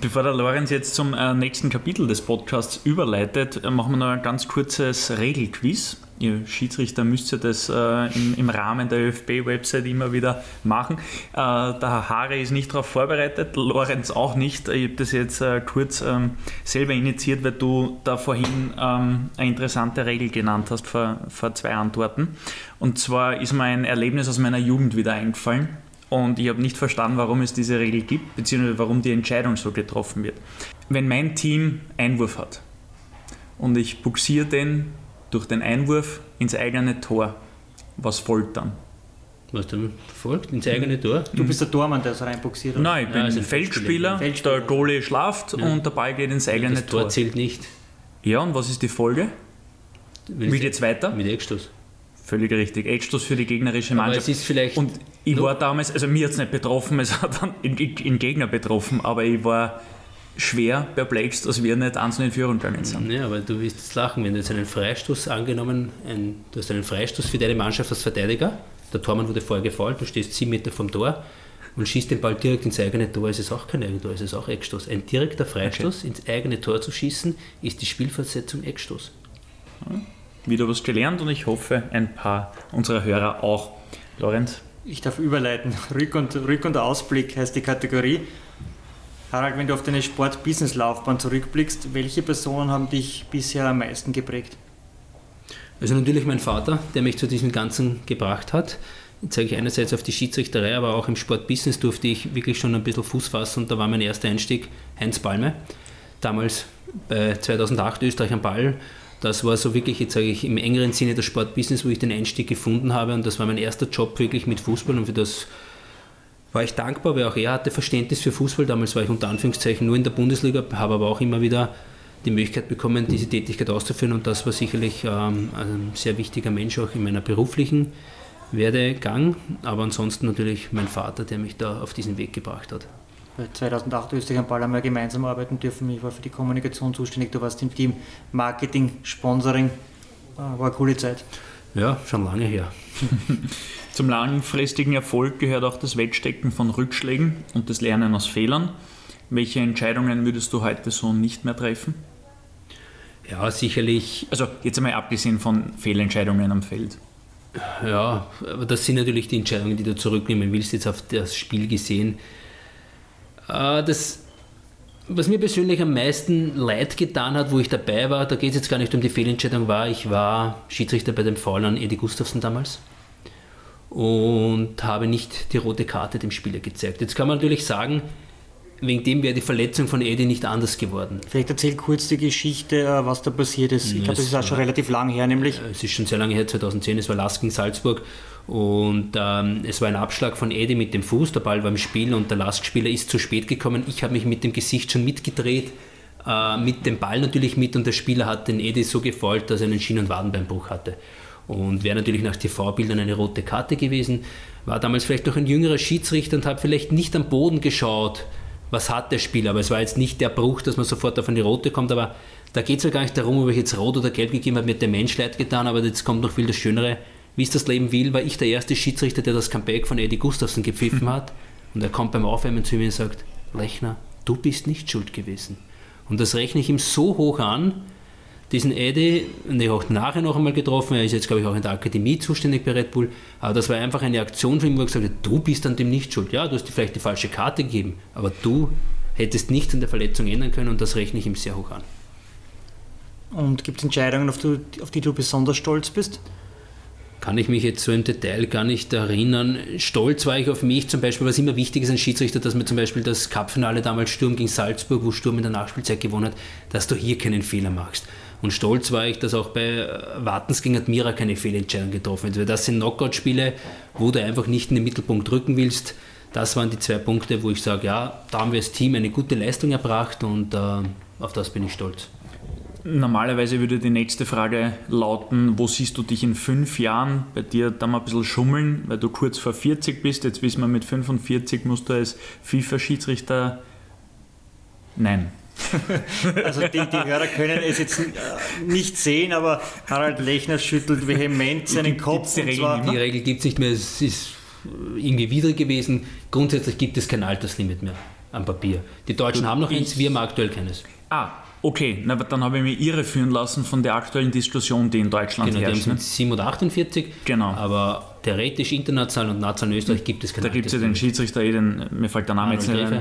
Bevor der Lorenz jetzt zum äh, nächsten Kapitel des Podcasts überleitet, äh, machen wir noch ein ganz kurzes Regelquiz. Ihr Schiedsrichter müsst ihr das äh, im, im, Rahmen der ÖFB-Website immer wieder machen. Äh, der Haare ist nicht darauf vorbereitet, Lorenz auch nicht. Ich habe das jetzt äh, kurz ähm, selber initiiert, weil du da vorhin ähm, eine interessante Regel genannt hast vor, vor zwei Antworten. Und zwar ist mir ein Erlebnis aus meiner Jugend wieder eingefallen und ich habe nicht verstanden, warum es diese Regel gibt, beziehungsweise warum die Entscheidung so getroffen wird. Wenn mein Team Einwurf hat und ich buxiere den durch den Einwurf ins eigene Tor, was folgt dann? Was dann folgt? Ins eigene Tor? Du bist der Tormann, der es reinbuxiert hat. Nein, ich bin ja, also Feldspieler, Feldspieler, der Goalie schlaft ja. und der Ball geht ins eigene ja, das Tor. Tor zählt nicht. Ja, und was ist die Folge? Wie geht's weiter? Mit Eckstoß. Völlig richtig. Eckstoß für die gegnerische Mannschaft. Aber es ist vielleicht und ich war damals, also mir hat es nicht betroffen, es hat dann den Gegner betroffen, aber ich war schwer perplex, dass wir nicht einzeln in Führung gegangen sind. Ja, aber du wirst jetzt lachen, wenn du jetzt einen Freistoß angenommen, ein, du hast einen Freistoß für deine Mannschaft als Verteidiger, der Tormann wurde vorher gefault, du stehst sieben Meter vom Tor und schießt den Ball direkt ins eigene Tor, ist es auch kein Eigentor, ist es auch Eckstoß. Ein direkter Freistoß okay. ins eigene Tor zu schießen, ist die Spielfortsetzung Eckstoß. Ja wieder was gelernt und ich hoffe, ein paar unserer Hörer auch. Lorenz? Ich darf überleiten. Rück- und, Rück und Ausblick heißt die Kategorie. Harald, wenn du auf deine Sport-Business-Laufbahn zurückblickst, welche Personen haben dich bisher am meisten geprägt? Also natürlich mein Vater, der mich zu diesem Ganzen gebracht hat. Jetzt zeige ich einerseits auf die Schiedsrichterei, aber auch im Sportbusiness durfte ich wirklich schon ein bisschen Fuß fassen und da war mein erster Einstieg Heinz Palme. Damals bei 2008 Österreich am Ball das war so wirklich, jetzt sage ich, im engeren Sinne das Sportbusiness, wo ich den Einstieg gefunden habe und das war mein erster Job wirklich mit Fußball und für das war ich dankbar, weil auch er hatte Verständnis für Fußball. Damals war ich unter Anführungszeichen nur in der Bundesliga, habe aber auch immer wieder die Möglichkeit bekommen, diese Tätigkeit auszuführen und das war sicherlich ähm, ein sehr wichtiger Mensch auch in meiner beruflichen Werdegang, aber ansonsten natürlich mein Vater, der mich da auf diesen Weg gebracht hat. 2008 Österreich am Ball haben wir gemeinsam arbeiten dürfen. Ich war für die Kommunikation zuständig, du warst im Team Marketing, Sponsoring. War eine coole Zeit. Ja, schon lange her. Zum langfristigen Erfolg gehört auch das Wettstecken von Rückschlägen und das Lernen aus Fehlern. Welche Entscheidungen würdest du heute so nicht mehr treffen? Ja, sicherlich. Also jetzt einmal abgesehen von Fehlentscheidungen am Feld. Ja, aber das sind natürlich die Entscheidungen, die du zurücknehmen willst, jetzt auf das Spiel gesehen. Äh, das, was mir persönlich am meisten leid getan hat, wo ich dabei war, da geht es jetzt gar nicht um die Fehlentscheidung, war, ich war Schiedsrichter bei dem Foul an Edi Gustafsson damals und habe nicht die rote Karte dem Spieler gezeigt. Jetzt kann man natürlich sagen, wegen dem wäre die Verletzung von Eddie nicht anders geworden. Vielleicht erzähl kurz die Geschichte, äh, was da passiert ist. Ich glaube, das ist auch schon relativ lang her, nämlich. Es ist schon sehr lange her, 2010, es war Lask gegen Salzburg und ähm, es war ein Abschlag von Eddie mit dem Fuß, der Ball war im Spiel und der Lask-Spieler ist zu spät gekommen. Ich habe mich mit dem Gesicht schon mitgedreht, äh, mit dem Ball natürlich mit und der Spieler hat den Eddie so gefolgt, dass er einen Schien- und Wadenbeinbruch hatte. Und wäre natürlich nach TV-Bildern eine rote Karte gewesen. War damals vielleicht noch ein jüngerer Schiedsrichter und habe vielleicht nicht am Boden geschaut, was hat der Spieler. Aber es war jetzt nicht der Bruch, dass man sofort auf eine rote kommt. Aber da geht es ja gar nicht darum, ob ich jetzt rot oder gelb gegeben habe, mir hat der Mensch leid getan. Aber jetzt kommt noch viel das Schönere. Wie es das Leben will, war ich der erste Schiedsrichter, der das Comeback von Eddie Gustafsson gepfiffen mhm. hat. Und er kommt beim Aufwärmen zu mir und sagt, Lechner, du bist nicht schuld gewesen. Und das rechne ich ihm so hoch an, diesen Eddie, und ich habe auch nachher noch einmal getroffen, er ist jetzt, glaube ich, auch in der Akademie zuständig bei Red Bull, aber das war einfach eine Aktion von ihm, wo er gesagt hat, du bist an dem nicht schuld. Ja, du hast dir vielleicht die falsche Karte gegeben, aber du hättest nichts an der Verletzung ändern können und das rechne ich ihm sehr hoch an. Und gibt es Entscheidungen, auf, du, auf die du besonders stolz bist? kann ich mich jetzt so im Detail gar nicht erinnern. Stolz war ich auf mich zum Beispiel, was immer wichtig ist, ein Schiedsrichter, dass mir zum Beispiel das Cupfinale damals Sturm gegen Salzburg, wo Sturm in der Nachspielzeit gewonnen hat, dass du hier keinen Fehler machst. Und stolz war ich, dass auch bei Wartens gegen Admira keine Fehlentscheidung getroffen wird. Das sind Knockout-Spiele, wo du einfach nicht in den Mittelpunkt drücken willst. Das waren die zwei Punkte, wo ich sage, ja, da haben wir als Team eine gute Leistung erbracht und äh, auf das bin ich stolz. Normalerweise würde die nächste Frage lauten, wo siehst du dich in fünf Jahren? Bei dir da mal ein bisschen schummeln, weil du kurz vor 40 bist. Jetzt wissen wir, mit 45 musst du als FIFA-Schiedsrichter... Nein, Also die, die Hörer können es jetzt nicht sehen, aber Harald Lechner schüttelt vehement seinen Kopf. Die Regel, die Regel gibt es nicht mehr, es ist irgendwie widrig gewesen. Grundsätzlich gibt es kein Alterslimit mehr am Papier. Die Deutschen haben noch eins, wir haben aktuell keines. Ah, okay, Na, dann habe ich mich irreführen lassen von der aktuellen Diskussion, die in Deutschland genau, herrscht. Genau, die haben 7 oder 48, genau. aber theoretisch international und national in Österreich gibt es keine Da gibt es ja den Schiedsrichter, eh, den, mir fällt der Name jetzt nicht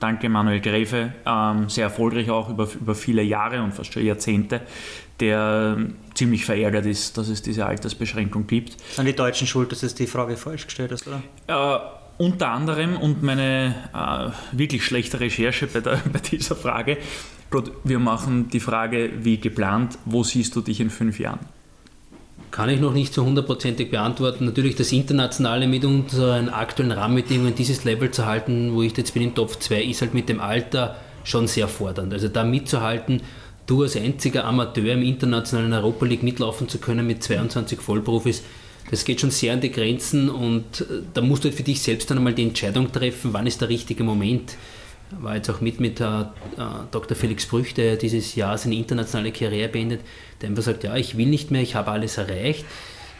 danke Manuel Gräfe, ähm, sehr erfolgreich auch über, über viele Jahre und fast schon Jahrzehnte, der ziemlich verärgert ist, dass es diese Altersbeschränkung gibt. Sind die Deutschen schuld, dass es die Frage falsch gestellt hast, oder? Äh, unter anderem und meine äh, wirklich schlechte Recherche bei, der, bei dieser Frage, wir machen die Frage wie geplant, wo siehst du dich in fünf Jahren? Kann ich noch nicht so hundertprozentig beantworten. Natürlich das Internationale mit unseren aktuellen Rahmenbedingungen, dieses Level zu halten, wo ich jetzt bin im Top 2, ist halt mit dem Alter schon sehr fordernd. Also da mitzuhalten, du als einziger Amateur im internationalen Europa League mitlaufen zu können mit 22 Vollprofis, das geht schon sehr an die Grenzen und äh, da musst du halt für dich selbst dann einmal die Entscheidung treffen, wann ist der richtige Moment. War jetzt auch mit mit äh, Dr. Felix Brüch, der dieses Jahr seine internationale Karriere beendet, der einfach sagt, ja, ich will nicht mehr, ich habe alles erreicht,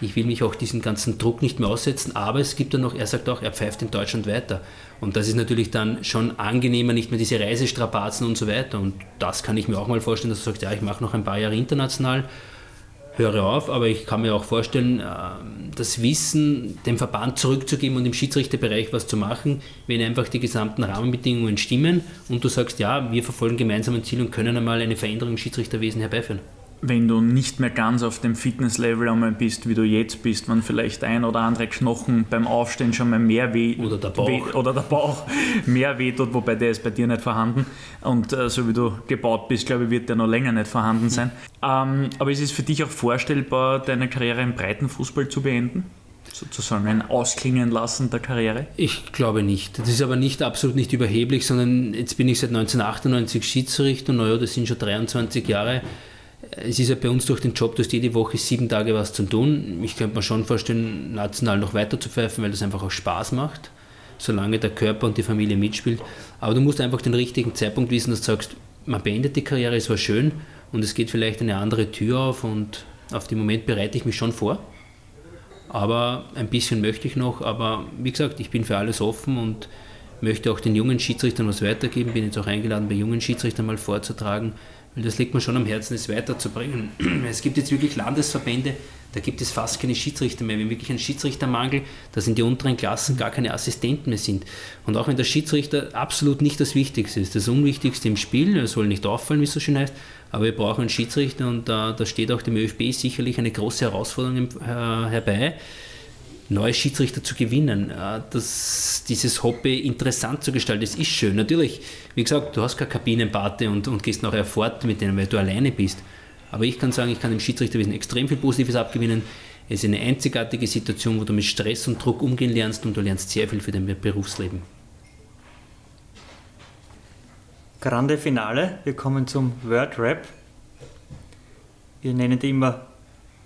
ich will mich auch diesen ganzen Druck nicht mehr aussetzen, aber es gibt dann noch, er sagt auch, er pfeift in Deutschland weiter. Und das ist natürlich dann schon angenehmer, nicht mehr diese Reisestrapazen und so weiter. Und das kann ich mir auch mal vorstellen, dass du sagst, ja, ich mache noch ein paar Jahre international höre auf, aber ich kann mir auch vorstellen, ähm, das Wissen dem Verband zurückzugeben und im Schiedsrichterbereich was zu machen, wenn einfach die gesamten Rahmenbedingungen stimmen und du sagst, ja, wir verfolgen gemeinsam ein Ziel und können einmal eine Veränderung im Schiedsrichterwesen herbeiführen wenn du nicht mehr ganz auf dem Fitnesslevel einmal bist, wie du jetzt bist, wenn vielleicht ein oder andere Knochen beim Aufstehen schon mal mehr weh oder der Bauch, weh, oder der Bauch mehr weh tut, wobei der ist bei dir nicht vorhanden und äh, so wie du gebaut bist, glaube ich, wird der noch länger nicht vorhanden sein. Ähm, aber ist es für dich auch vorstellbar, deine Karriere im Breitenfußball zu beenden? sozusagen ein Ausklingen lassen der Karriere? Ich glaube nicht. Das ist aber nicht absolut nicht überheblich, sondern jetzt bin ich seit 1998 Schiedsrichter und naja, das sind schon 23 Jahre es ist ja bei uns durch den Job, du hast jede Woche sieben Tage was zu tun. Ich könnte mir schon vorstellen, national noch weiter zu pfeifen, weil das einfach auch Spaß macht, solange der Körper und die Familie mitspielt. Aber du musst einfach den richtigen Zeitpunkt wissen, dass du sagst, man beendet die Karriere, es war schön und es geht vielleicht eine andere Tür auf und auf den Moment bereite ich mich schon vor. Aber ein bisschen möchte ich noch, aber wie gesagt, ich bin für alles offen und möchte auch den jungen Schiedsrichtern was weitergeben. Bin jetzt auch eingeladen, bei jungen Schiedsrichtern mal vorzutragen, weil das liegt mir schon am Herzen, es weiterzubringen. Es gibt jetzt wirklich Landesverbände, da gibt es fast keine Schiedsrichter mehr. Wir haben wirklich einen Schiedsrichtermangel, dass in den unteren Klassen gar keine Assistenten mehr sind. Und auch wenn der Schiedsrichter absolut nicht das Wichtigste ist, das Unwichtigste im Spiel, er soll nicht auffallen, wie es so schön heißt, aber wir brauchen einen Schiedsrichter und da, da steht auch dem ÖFB sicherlich eine große Herausforderung äh, herbei neue Schiedsrichter zu gewinnen, äh, das, dieses Hobby interessant zu gestalten, das ist schön. Natürlich, wie gesagt, du hast keine Kabinenpate und, und gehst nachher fort mit denen, weil du alleine bist. Aber ich kann sagen, ich kann dem Schiedsrichterwesen extrem viel Positives abgewinnen. Es ist eine einzigartige Situation, wo du mit Stress und Druck umgehen lernst und du lernst sehr viel für dein Berufsleben. Grande Finale, wir kommen zum Word Rap. Wir nennen die immer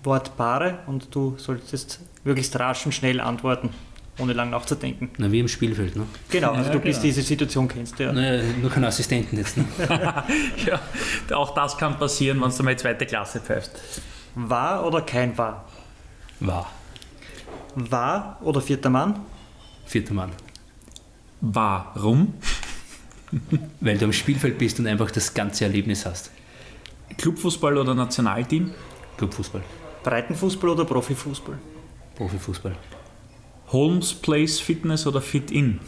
Wortpaare und du solltest möglichst rasch und schnell antworten, ohne lang nachzudenken. Na, wie im Spielfeld, ne? Genau, also ja, du bist genau. diese Situation kennst, ja. Naja, nur keinen Assistenten jetzt, ne? ja, auch das kann passieren, wenn du mal zweite Klasse pfeifst. War oder kein War? War. War oder vierter Mann? Vierter Mann. Warum? Weil du am Spielfeld bist und einfach das ganze Erlebnis hast. Clubfußball oder Nationalteam? Clubfußball. Breitenfußball oder Profifußball? Profifußball. Holmes Place Fitness oder Fit In?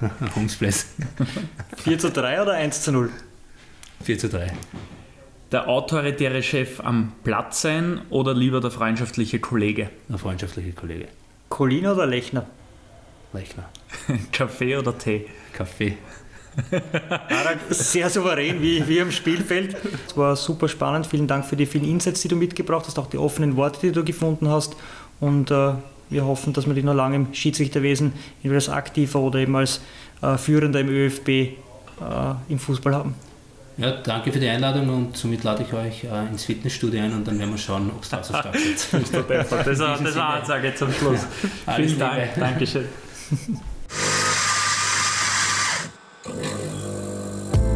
Holmes Place. 4 zu 3 oder 1 zu 0? 4 zu 3. Der autoritäre Chef am Platz sein oder lieber der freundschaftliche Kollege? Der freundschaftliche Kollege. Colin oder Lechner? Lechner. Kaffee oder Tee? Kaffee. Sehr souverän wie, wie am Spielfeld. Es war super spannend. Vielen Dank für die vielen Insights, die du mitgebracht hast, auch die offenen Worte, die du gefunden hast. Und äh, wir hoffen, dass wir dich noch lange im Schiedsrichterwesen, entweder als Aktiver oder eben als äh, Führender im ÖFB äh, im Fußball haben. Ja, danke für die Einladung und somit lade ich euch äh, ins Fitnessstudio ein und dann werden wir schauen, ob es da so stattfindet. das ist eine Ansage zum Schluss. Vielen Dank. Dankeschön.